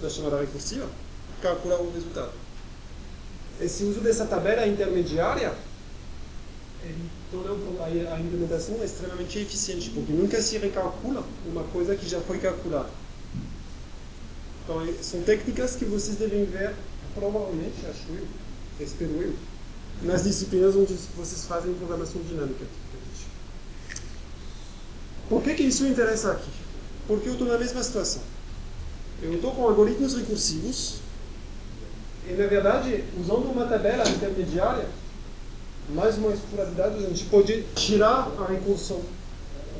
da chamada recursiva, calcular o resultado. Esse uso dessa tabela intermediária ele torna a implementação extremamente eficiente, porque nunca se recalcula uma coisa que já foi calculada. Então, são técnicas que vocês devem ver provavelmente, acho eu, espero eu, nas disciplinas onde vocês fazem programação dinâmica. Por que, que isso interessa aqui? Porque eu estou na mesma situação. Eu estou com algoritmos recursivos e, na verdade, usando uma tabela intermediária, mais uma estrutura de dados, a gente pode tirar a recursão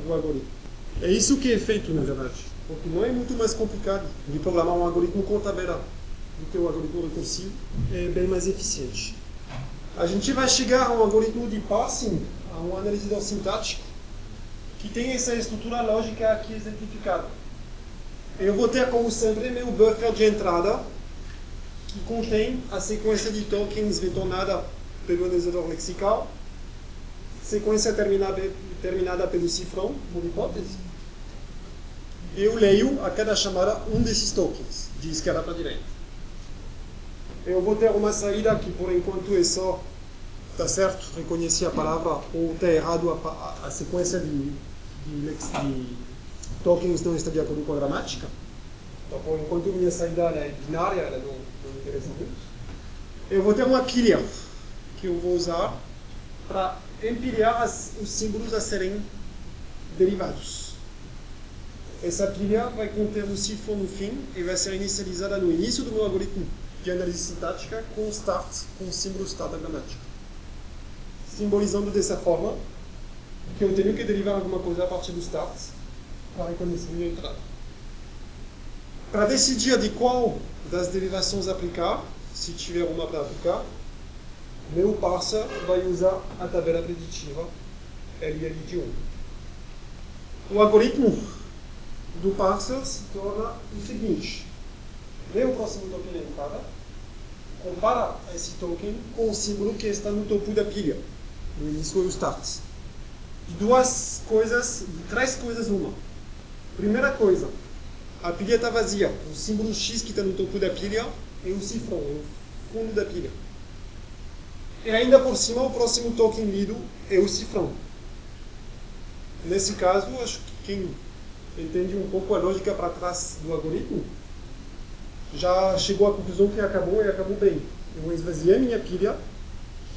do algoritmo. É isso que é feito, na verdade. Porque não é muito mais complicado de programar um algoritmo com tabela do que o algoritmo recursivo, é bem mais eficiente. A gente vai chegar a um algoritmo de parsing, a um analisador sintático, que tem essa estrutura lógica aqui exemplificada. Eu vou ter, como sempre, meu buffer de entrada, que contém a sequência de tokens retornada pelo analisador lexical, sequência terminada, terminada pelo cifrão, por hipótese, eu leio a cada chamada um desses tokens, de esquerda para direita. Eu vou ter uma saída que, por enquanto, é só, está certo, reconheci a palavra, ou está errado a, a, a sequência de, de, de, tokens não está de acordo com a gramática. Então, por enquanto, minha saída é binária, ela não, não interessa muito. Eu vou ter uma pilha que eu vou usar para empilhar as, os símbolos a serem derivados. Essa pilha vai conter o cifrão no fim e vai ser inicializada no início do meu algoritmo de análise sintática com start, com símbolo start da gramática. Simbolizando dessa forma que eu tenho que derivar alguma coisa a partir do start para reconhecer minha entrada. Para decidir de qual das derivações aplicar, se tiver uma para aplicar, meu parser vai usar a tabela preditiva LL de 1. O algoritmo do parser se torna o seguinte. Vê o próximo token na entrada, compara esse token com o símbolo que está no topo da pilha, no início o start. De duas coisas, de três coisas uma. Primeira coisa, a pilha está vazia. O símbolo X que está no topo da pilha é o cifrão, é o fundo da pilha. E ainda por cima, o próximo token lido é o cifrão. Nesse caso, acho que quem entende um pouco a lógica para trás do algoritmo já chegou à conclusão que acabou e acabou bem. Eu esvaziei minha pilha,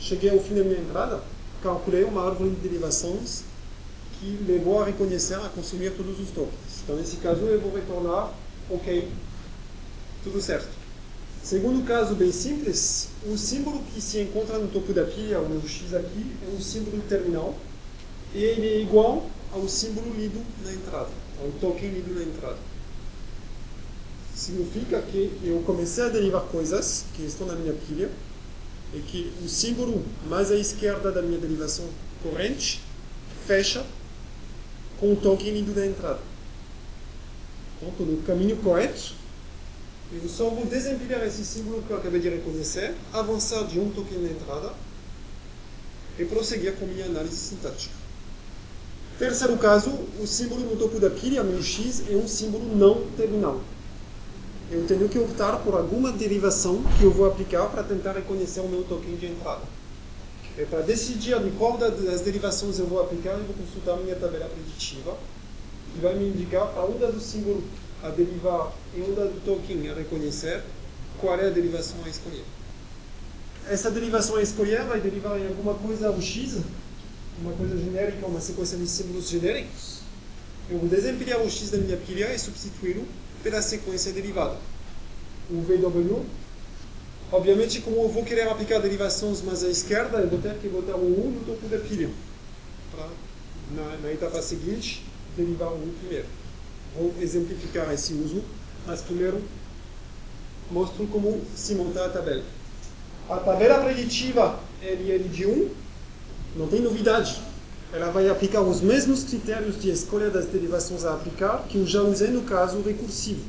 cheguei ao fim da minha entrada, calculei uma árvore de derivações que levou a reconhecer, a consumir todos os tokens. Então, nesse caso, eu vou retornar, ok, tudo certo. Segundo caso bem simples, o símbolo que se encontra no topo da pilha, o X aqui, é um símbolo terminal e ele é igual ao símbolo lido na entrada, ao token lido na entrada. Significa que eu comecei a derivar coisas que estão na minha pilha e que o símbolo mais à esquerda da minha derivação corrente fecha com o token lido na entrada. Então, no caminho correto eu só vou desempilhar esse símbolo que eu acabei de reconhecer, avançar de um token na entrada e prosseguir com minha análise sintática. Terceiro caso, o símbolo no topo da pilha, meu x, é um símbolo não terminal. Eu tenho que optar por alguma derivação que eu vou aplicar para tentar reconhecer o meu token de entrada. E para decidir de qual das derivações eu vou aplicar, eu vou consultar minha tabela preditiva, que vai me indicar para um dos símbolos a derivar em um dado token a reconhecer qual é a derivação a escolher. Essa derivação a escolher vai derivar em alguma coisa o x, uma coisa genérica, uma sequência de símbolos genéricos. Eu vou desempilhar o x da minha pilha e substituí-lo pela sequência derivada. O VW, obviamente, como eu vou querer aplicar derivações mais à esquerda, eu vou ter que botar o 1 no topo da pilha. Para, na, na etapa seguinte, derivar o 1 primeiro. Vou exemplificar esse uso, mas primeiro mostro como se montar a tabela. A tabela preditiva LL de 1 não tem novidade. Ela vai aplicar os mesmos critérios de escolha das derivações a aplicar que eu já usei no caso recursivo.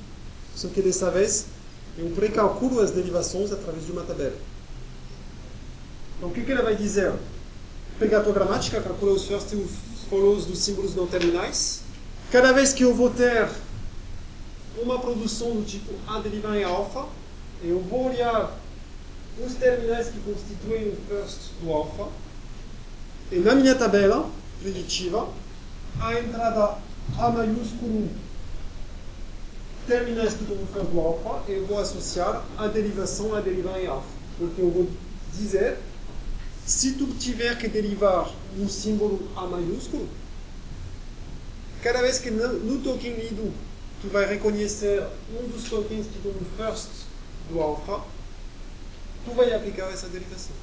Só que dessa vez eu precalculo as derivações através de uma tabela. Então o que, que ela vai dizer? Pegar a tua gramática, calcula os first e os follows dos símbolos não terminais, Cada vez que eu vou ter uma produção do tipo A derivar em alfa, eu vou olhar os terminais que constituem o first do alfa, e na minha tabela preditiva, a entrada A maiúsculo no first do alfa, eu vou associar a derivação a derivar em alfa. Porque eu vou dizer, se tu tiver que derivar um símbolo A maiúsculo, cada vez que no, token lido tu vai reconhecer um dos tokens que estão no first do alpha, tu vai aplicar essa derivação.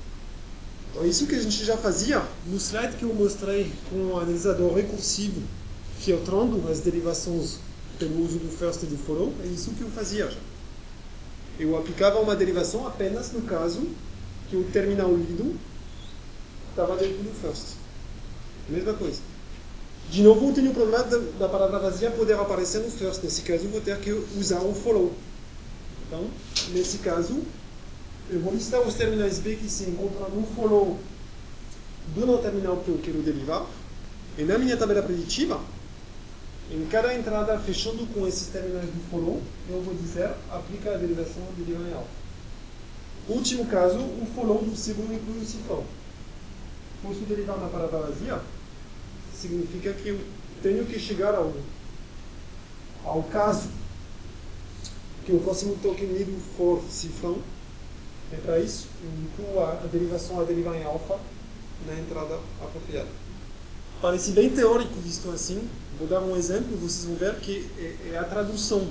Então, isso que a gente já fazia no slide que eu mostrei com o analisador recursivo, filtrando as derivações pelo uso do first e do follow, é isso que eu fazia já. Eu aplicava uma derivação apenas no caso que o terminal lido estava dentro do first. Mesma coisa. De novo, eu tenho o problema da, palavra vazia poder aparecer no first. Nesse caso, vou ter que usar o follow. Então, nesse caso, vou listar os terminais B que se encontram no follow do não terminal que eu quero derivar. E na minha tabela preditiva, em cada entrada fechando com esses terminais do follow, eu vou dizer aplica a derivação de deriva em alfa. Último caso, o follow do segundo inclui o cifrão. Posso derivar na palavra vazia? Significa que eu tenho que chegar ao, ao caso que o próximo token nível for cifrão. E para isso, eu incluo a, a derivação a derivar em alfa na entrada apropriada. Parece bem teórico visto assim. Vou dar um exemplo, vocês vão ver que é, é a tradução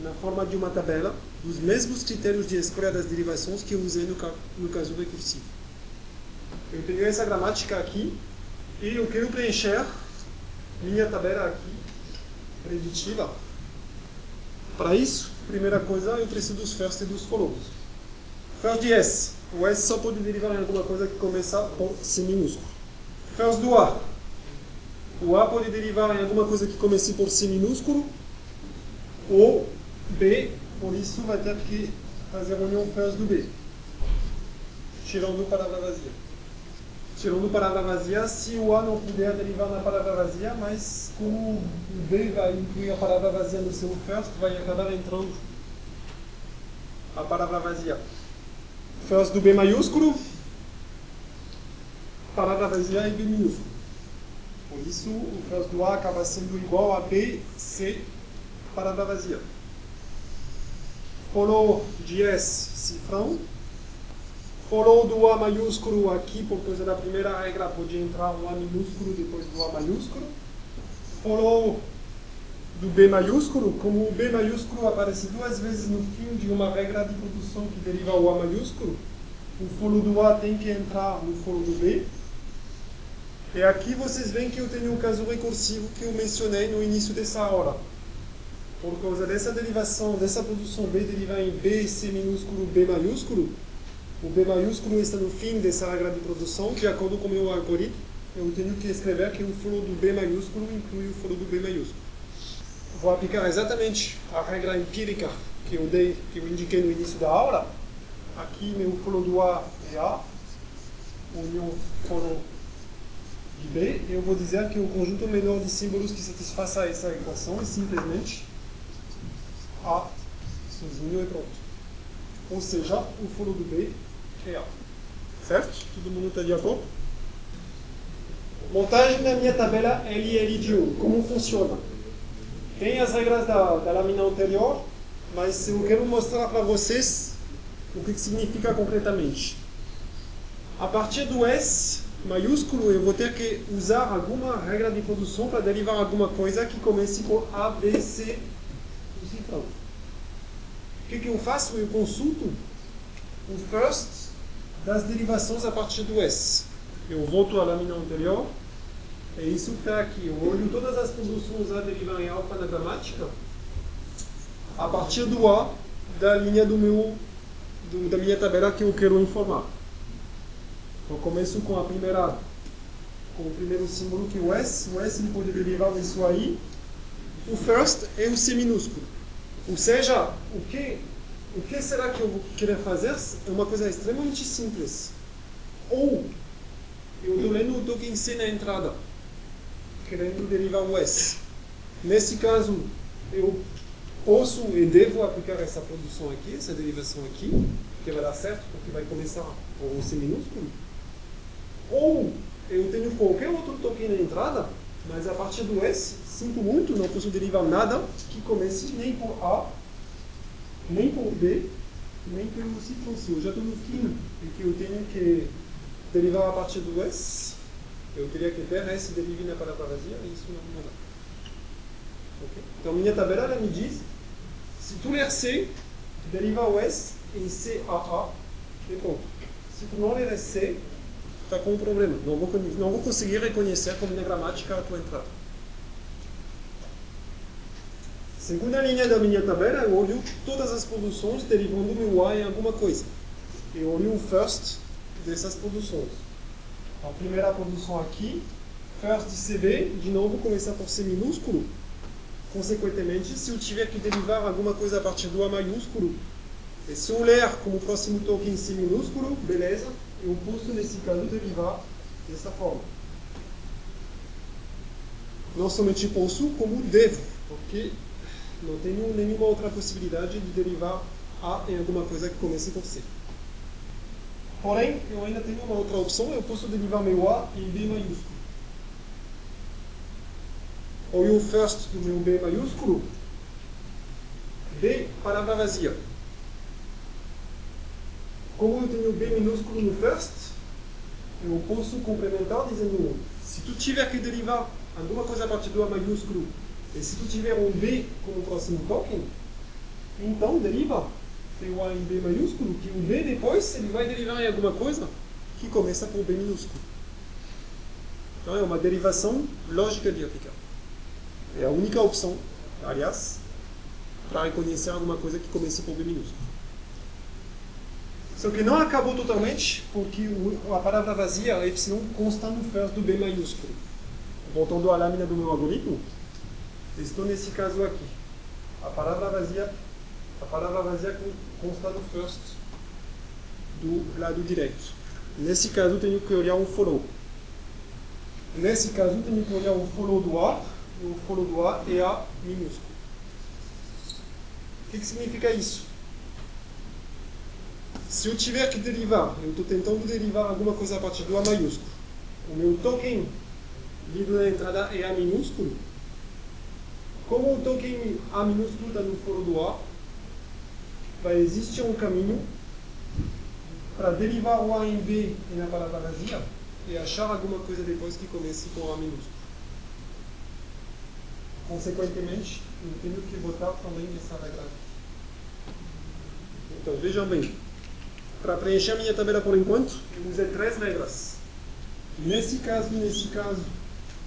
na forma de uma tabela dos mesmos critérios de escolha das derivações que eu usei no, no caso recursivo. Eu tenho essa gramática aqui e eu quero preencher minha tabela aqui preditiva. Para isso, primeira coisa, eu preciso dos first e dos follows. First de S. O S só pode derivar em alguma coisa que começa por C minúsculo. First do A. O A pode derivar em alguma coisa que comece por C minúsculo ou B, por isso vai ter que fazer a união first do B. Tirando palavra vazia. Tirando palavra vazia, se o A não puder derivar na palavra vazia, mas como o B vai incluir a palavra vazia no seu first, vai acabar entrando a palavra vazia. First do B maiúsculo, palavra vazia e B minúsculo. Por isso, o first do A acaba sendo igual a B, C, palavra vazia. Follow de S, cifrão. Follow do A maiúsculo aqui, por causa da primeira regra, pode entrar um A minúsculo depois do A maiúsculo. Follow do B maiúsculo, como o B maiúsculo aparece duas vezes no fim de uma regra de produção que deriva o A maiúsculo, o follow do A tem que entrar no follow do B. E aqui vocês veem que eu tenho um caso recursivo que eu mencionei no início dessa aula. Por causa dessa derivação, dessa produção B derivar em B, C minúsculo, B maiúsculo, o B maiúsculo está no fim dessa regra de produção, de acordo com o meu algoritmo, eu tenho que escrever que o follow do B maiúsculo inclui o follow do B maiúsculo. Vou aplicar exatamente a regra empírica que eu dei, que eu indiquei no início da aula. Aqui meu follow do A é A, o meu de B, eu vou dizer que o conjunto menor de símbolos que satisfaça essa equação é simplesmente A sozinho e pronto. Ou seja, o follow do B é A. Certo? Todo mundo está de acordo? Montagem da minha tabela LL de 1. Como funciona? Tem as regras da, da lâmina anterior, mas eu quero mostrar para vocês o que significa concretamente. A partir do S maiúsculo, eu vou ter que usar alguma regra de produção para derivar alguma coisa que comece por A, B, C do cifrão. O que, que eu faço? Eu consulto o first das derivações a partir do S. Eu volto à lâmina anterior é isso que está aqui. Olho todas as produções A derivar em alfa na gramática a partir do A da linha do meu, do, da minha tabela que eu quero informar. Eu começo com a primeira, com o primeiro símbolo que é o S. O S pode derivar disso aí. O first é o C minúsculo. Ou seja, o que, o que será que eu vou querer fazer é uma coisa extremamente simples. Ou eu estou lendo o token C na entrada querendo derivar o S. Nesse caso, eu posso e devo aplicar essa produção aqui, essa derivação aqui, que vai dar certo, porque vai começar com um C minúsculo. Ou eu tenho qualquer outro token na entrada, mas a partir do S, sinto muito, não posso derivar nada que comece nem por A, nem por B, nem pelo cifrão C. Eu já estou no fim, e que eu tenho que derivar a partir do S, eu teria que ter S derive na palavra vazia e isso não, dá. Okay? Então, minha tabela ela me diz se tu ler C, deriva o S em CAA e pronto. Se tu não ler C, está com um problema. Não vou, não vou conseguir reconhecer como na gramática a tua entrada. Segunda linha da minha tabela, eu olho todas as produções derivando meu A em alguma coisa. Eu olho o first dessas produções. A primeira produção aqui, first CB, de novo começar por C minúsculo. Consequentemente, se eu tiver que derivar alguma coisa a partir do A maiúsculo, e se eu ler como próximo token C minúsculo, beleza, eu posso nesse caso derivar dessa forma. Não somente posso, como devo, porque não tenho nenhuma outra possibilidade de derivar A em alguma coisa que comece por C. Porém, eu ainda tenho uma outra opção, eu posso derivar meu A em B maiúsculo. Ou o first do meu B maiúsculo, B palavra vazia. Como eu tenho B minúsculo no first, eu posso complementar dizendo se tu tiver que derivar alguma coisa a partir do A maiúsculo e se tu tiver um B como próximo token, então deriva teu A em B maiúsculo, que o B depois ele vai derivar em alguma coisa que começa por B minúsculo. Então é uma derivação lógica de aplicar. É a única opção, aliás, para reconhecer alguma coisa que comece por B minúsculo. Só que não acabou totalmente, porque a palavra vazia, a epsilon, consta no first do B maiúsculo. Voltando à lâmina do meu algoritmo, estou nesse caso aqui. A palavra vazia, a palavra vazia consta no first do lado direito. Nesse caso, tenho que olhar um follow. Nesse caso, tenho que olhar o follow do A, o follow do A é A minúsculo. O que, que significa isso? Se eu tiver que derivar, eu estou tentando derivar alguma coisa a partir do A maiúsculo. O meu token lido na entrada é A minúsculo. Como o token A minúsculo está no foro do A, vai existir um caminho para derivar o A em B e na palavra vazia e achar alguma coisa depois que comece com A minúsculo. Consequentemente, eu tenho que botar também essa regra. Então, vejam bem para preencher a minha tabela por enquanto, eu usei três regras. Nesse caso, nesse caso,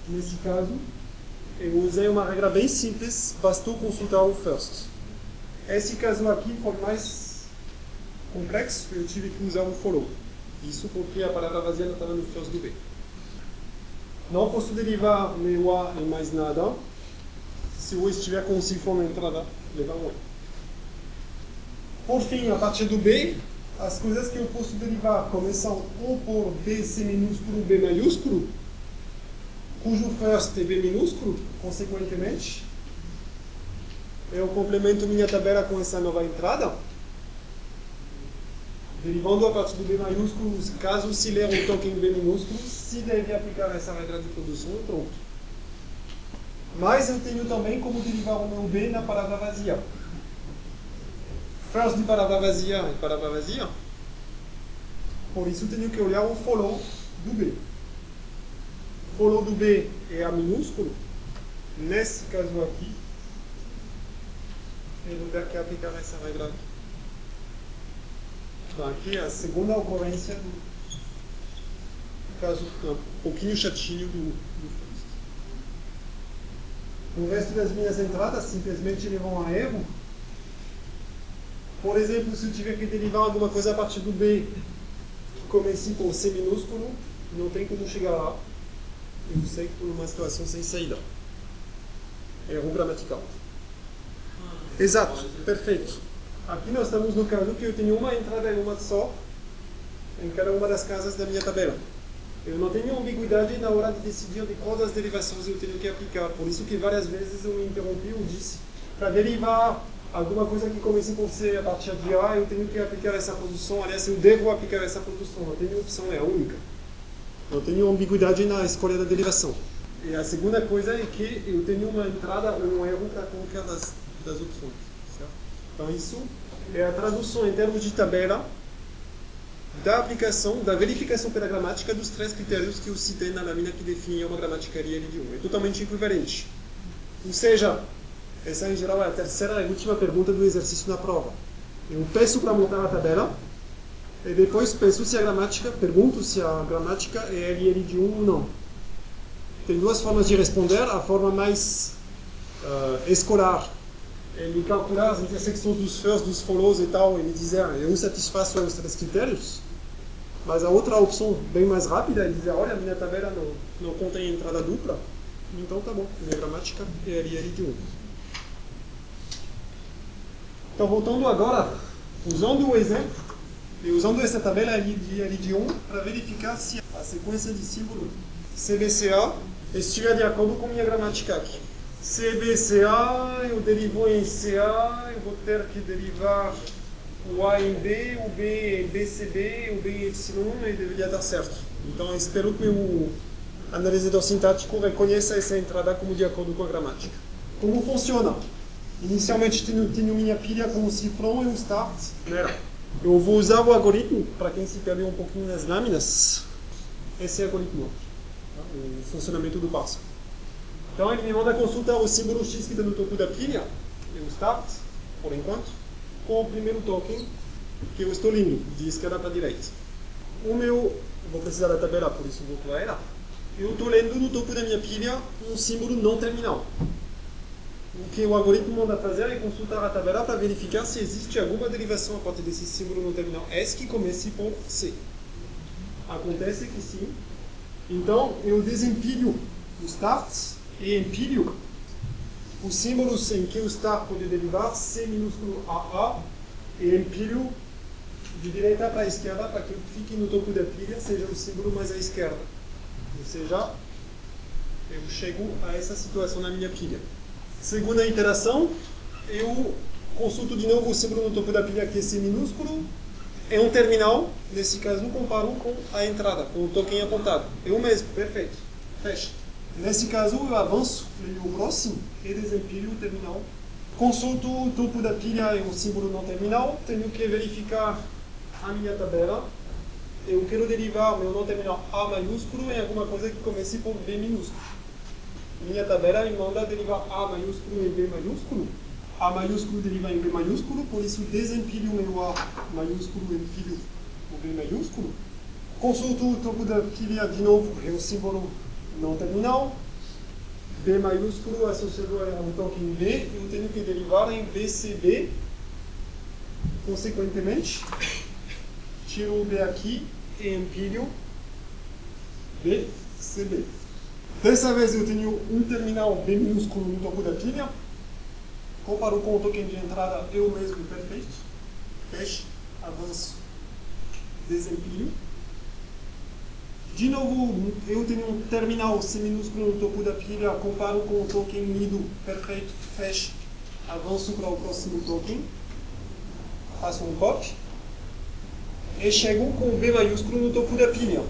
nesse caso, eu usei uma regra bem simples, bastou consultar o first. Esse caso aqui foi mais complexo, eu tive que usar o follow. Isso porque a palavra vazia estava no first do B. Não posso derivar meu A em mais nada se o estiver com cifra na entrada, levar um Por fim, a partir do B, as coisas que eu posso derivar começam ou por B, C minúsculo, B maiúsculo, cujo first é B minúsculo, consequentemente, eu complemento minha tabela com essa nova entrada, derivando a partir do B maiúsculo, caso se ler o token B minúsculo, se deve aplicar essa regra de produção, pronto. Mas eu tenho também como derivar o meu B na palavra vazia first de palavra vazia e palavra vazia. Por isso tenho que olhar o follow do B. Follow do B é A minúsculo. Nesse caso aqui, vou ter que aplicar essa regra aqui. Então, aqui é a segunda ocorrência do caso um pouquinho chatinho do, do. O resto das minhas entradas simplesmente levam a erro por exemplo, se eu tiver que derivar alguma coisa a partir do B, que comece com C minúsculo, não tem como chegar lá. Eu sei que estou numa situação sem saída. Erro gramatical. Exato, perfeito. Aqui nós estamos no caso que eu tenho uma entrada e uma só em cada uma das casas da minha tabela. Eu não tenho ambiguidade na hora de decidir de qual das derivações eu tenho que aplicar. Por isso que várias vezes eu me interrompi e disse para derivar alguma coisa que comece por ser a partir de A, eu tenho que aplicar essa produção, aliás, eu devo aplicar essa produção, não tenho opção, é a única. Não tenho ambiguidade na escolha da derivação. E a segunda coisa é que eu tenho uma entrada ou um erro para qualquer das, das opções. Certo? Então, isso é a tradução em termos de tabela da aplicação, da verificação pela dos três critérios que eu citei na lâmina que define uma gramaticaria de um. É totalmente equivalente. Ou seja, essa, em geral, é a terceira e última pergunta do exercício na prova. Eu peço para montar a tabela e depois penso se a gramática, pergunto se a gramática é LL de 1 ou não. Tem duas formas de responder. A forma mais uh, escolar me calcular as intersecções dos first, dos follows e tal, e me dizer eu satisfaço os três critérios. Mas a outra opção, bem mais rápida, é dizer, olha, minha tabela não, não contém entrada dupla, então tá bom, minha gramática é LL de 1. Então, voltando agora, usando o exemplo, e usando essa tabela ali de, ali de 1 para verificar se as sequência de símbolos CBCA estiver de acordo com minha gramática aqui. CBCA, eu derivo em CA, eu vou ter que derivar o A em B, o B em BCB, o B em Y, e deveria dar certo. Então, espero que o analisador sintático reconheça essa entrada como de acordo com a gramática. Como funciona? Inicialmente tenho, tenho minha pilha com o cifrão e o start. Eu vou usar o algoritmo, para quem se perdeu um pouquinho nas lâminas, esse algoritmo, tá? o funcionamento do parser. Então ele me manda consultar o símbolo X que está no topo da pilha, o start, por enquanto, com o primeiro token que eu estou lendo, de esquerda para direita. O meu, vou precisar da tabela, por isso vou para ela. Eu estou lendo no topo da minha pilha um símbolo não terminal. O que o algoritmo manda fazer é consultar a tabela para verificar se existe alguma derivação a partir desse símbolo no terminal S que comece por C. Acontece que sim. Então, eu desempilho o start e empilho os símbolos em que o start pode derivar C minúsculo AA e empilho de direita para a esquerda para que fique no topo da pilha seja o símbolo mais à esquerda. Ou seja, eu chego a essa situação na minha pilha. Segunda interação, eu consulto de novo o símbolo no topo da pilha que é C minúsculo. É um terminal, nesse caso comparo com a entrada, com o token apontado. É o mesmo, perfeito. Fecha. Nesse caso eu avanço, leio o próximo e desempilho o terminal. Consulto o topo da pilha e o símbolo não terminal. Tenho que verificar a minha tabela. Eu quero derivar meu não terminal A maiúsculo em alguma coisa que comece por B minúsculo minha tabela me manda derivar A maiúsculo em B maiúsculo. A maiúsculo deriva em B maiúsculo, por isso desempilho meu A maiúsculo e empilho o B maiúsculo. Consulto o topo da pilha de novo, é o símbolo não terminal. B maiúsculo associado a um token B, eu tenho que derivar em BCB. Consequentemente, tiro o B aqui e empilho BCB. Dessa vez eu tenho um terminal B minúsculo no topo da pilha. Comparo com o token de entrada, eu mesmo, perfeito. Fecho, avanço, desempilho. De novo, eu tenho um terminal C no topo da pilha, comparo com o token lido, perfeito, fecho, avanço para o próximo token. Faço um copy. E chego com B maiúsculo no topo da pilha.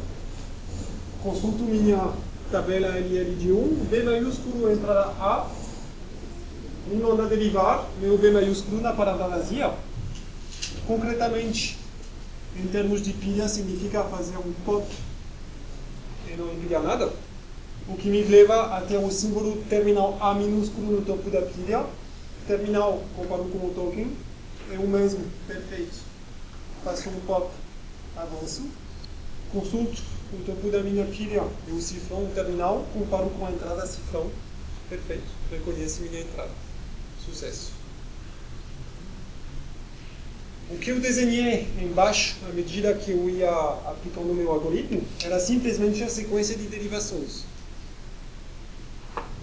Consulto minha tabela LL de 1, B maiúsculo entrada A, me manda derivar meu B maiúsculo na palavra vazia. Concretamente, em termos de pilha, significa fazer um pop e não empilhar nada. O que me leva até o símbolo terminal A minúsculo no topo da pilha. Terminal, comparo com o token, é o mesmo, perfeito. Faço um pop, avanço. Consulto o topo da minha pilha e o cifrão o terminal, comparo com a entrada cifrão. Perfeito, reconhece minha entrada. Sucesso. O que eu desenhei embaixo, à medida que eu ia aplicando o meu algoritmo, era simplesmente a sequência de derivações.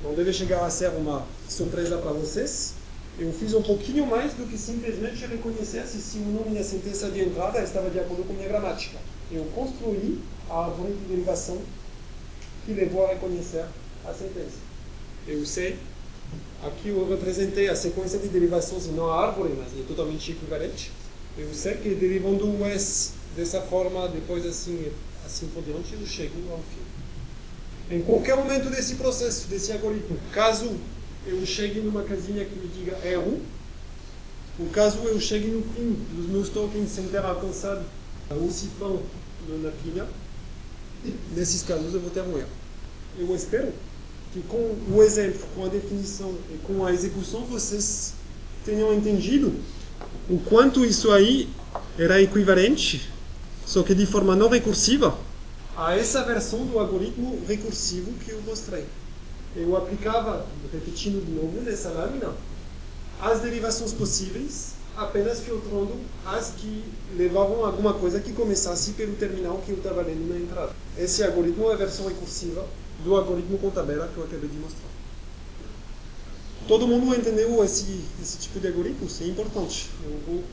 Não deve chegar a ser uma surpresa para vocês. Eu fiz um pouquinho mais do que simplesmente reconhecer se o nome da sentença de entrada estava de acordo com minha gramática. Eu construí a árvore de derivação que levou a reconhecer a sentença. Eu sei, aqui eu representei a sequência de derivações e não a árvore, mas é totalmente equivalente. Eu sei que derivando o S dessa forma, depois assim, assim por diante, eu chego ao fim. Em qualquer momento desse processo, desse algoritmo, caso eu chegue numa casinha que me diga erro, o caso eu chegue no fim dos meus tokens sem ter alcançado o cifrão na pilha, nesses casos eu vou ter um erro. Eu espero que com o exemplo, com a definição e com a execução vocês tenham entendido o quanto isso aí era equivalente, só que de forma não recursiva, a essa versão do algoritmo recursivo que eu mostrei. Eu aplicava, repetindo de novo nessa lâmina, as derivações possíveis, apenas filtrando as que levavam a alguma coisa que começasse pelo terminal que eu estava lendo na entrada. Esse algoritmo é a versão recursiva do algoritmo com tabela que eu acabei de mostrar. Todo mundo entendeu esse, esse tipo de algoritmos? É importante. Eu vou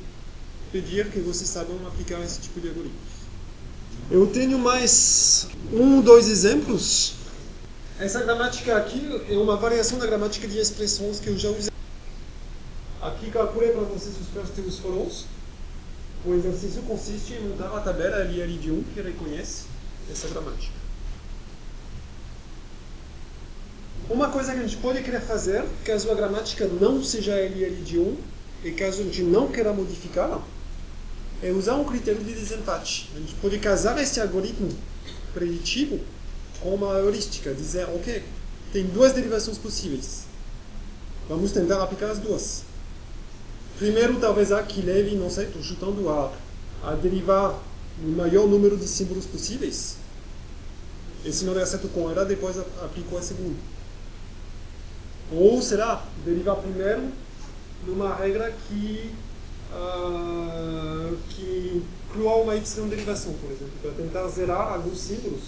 pedir que vocês saibam aplicar esse tipo de algoritmos. Eu tenho mais um, dois exemplos. Essa gramática aqui é uma variação da gramática de expressões que eu já usei. Aqui calculei para vocês os próximos foros. O exercício consiste em montar a tabela LL de 1 que reconhece essa gramática. Uma coisa que a gente pode querer fazer, caso a gramática não seja LL de 1, e caso a gente não queira modificá-la, é usar um critério de desempate. A gente pode casar esse algoritmo preditivo com uma heurística, dizer, ok, tem duas derivações possíveis. Vamos tentar aplicar as duas. Primeiro, talvez a que leve, não sei, estou chutando a, a derivar o maior número de símbolos possíveis. E se não der certo com ela, depois aplico a segunda. Ou será derivar primeiro numa regra que, uh, que inclua uma y derivação, por exemplo, para tentar zerar alguns símbolos,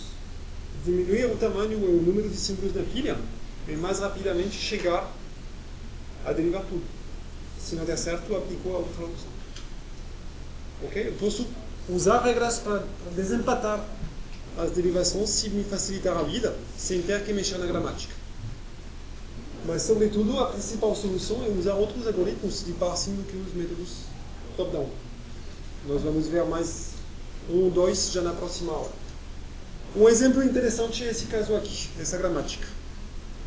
diminuir o tamanho o número de símbolos da pilha e mais rapidamente chegar a derivar tudo. Se não der certo, aplico a outra opção. Ok? Eu posso usar regras para desempatar as derivações se me facilitar a vida, sem ter que mexer na gramática. Mas, sobretudo, a principal solução é usar outros algoritmos de parsing do que os métodos top-down. Nós vamos ver mais um ou dois já na próxima aula. Um exemplo interessante é esse caso aqui, essa gramática.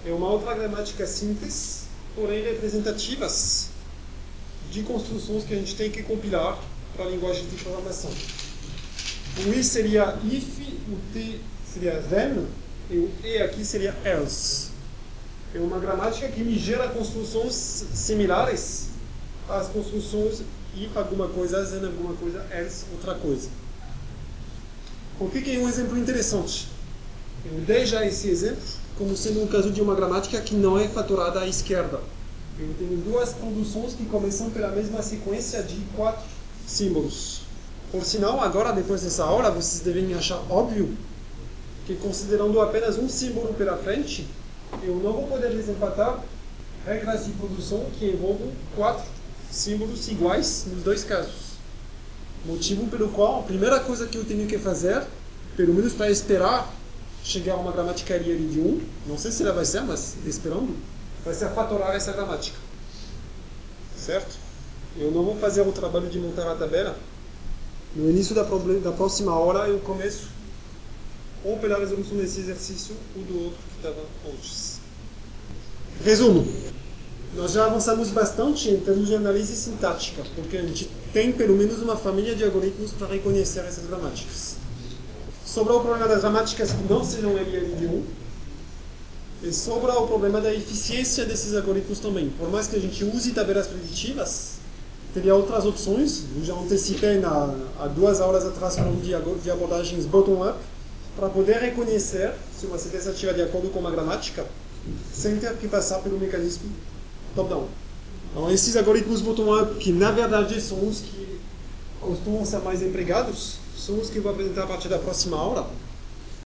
É uma outra gramática simples, porém representativas de construções que a gente tem que compilar para a linguagem de programação. O I seria if, o T seria then, e o E aqui seria else é uma gramática que me gera construções similares às construções if alguma coisa, then alguma coisa, else outra coisa. O que é um exemplo interessante? Eu dei já esse exemplo como sendo um caso de uma gramática que não é fatorada à esquerda. Eu tenho duas produções que começam pela mesma sequência de quatro símbolos. Por sinal, agora, depois dessa aula, vocês devem achar óbvio que considerando apenas um símbolo pela frente, eu não vou poder desempatar regras de produção que envolvam quatro símbolos iguais nos dois casos. Motivo pelo qual a primeira coisa que eu tenho que fazer, pelo menos para esperar chegar a uma gramaticaria de 1, não sei se ela vai ser, mas esperando, vai ser fatorar essa gramática. Certo? Eu não vou fazer o trabalho de montar a tabela. No início da, da próxima hora eu começo ou pela resolução desse exercício ou do outro que estava antes. Resumo. Nós já avançamos bastante em termos de análise sintática, porque a gente tem pelo menos uma família de algoritmos para reconhecer essas gramáticas. Sobra o problema das gramáticas que não sejam LL1, e sobra o problema da eficiência desses algoritmos também. Por mais que a gente use tabelas preditivas, teria outras opções. Eu já antecipei na, há duas aulas atrás falando de, de abordagens bottom-up, para poder reconhecer se uma sentença estiver de acordo com uma gramática, sem ter que passar pelo mecanismo top-down. Então, esses algoritmos bottom-up, que na verdade são os que costumam ser mais empregados, são os que eu vou apresentar a partir da próxima aula.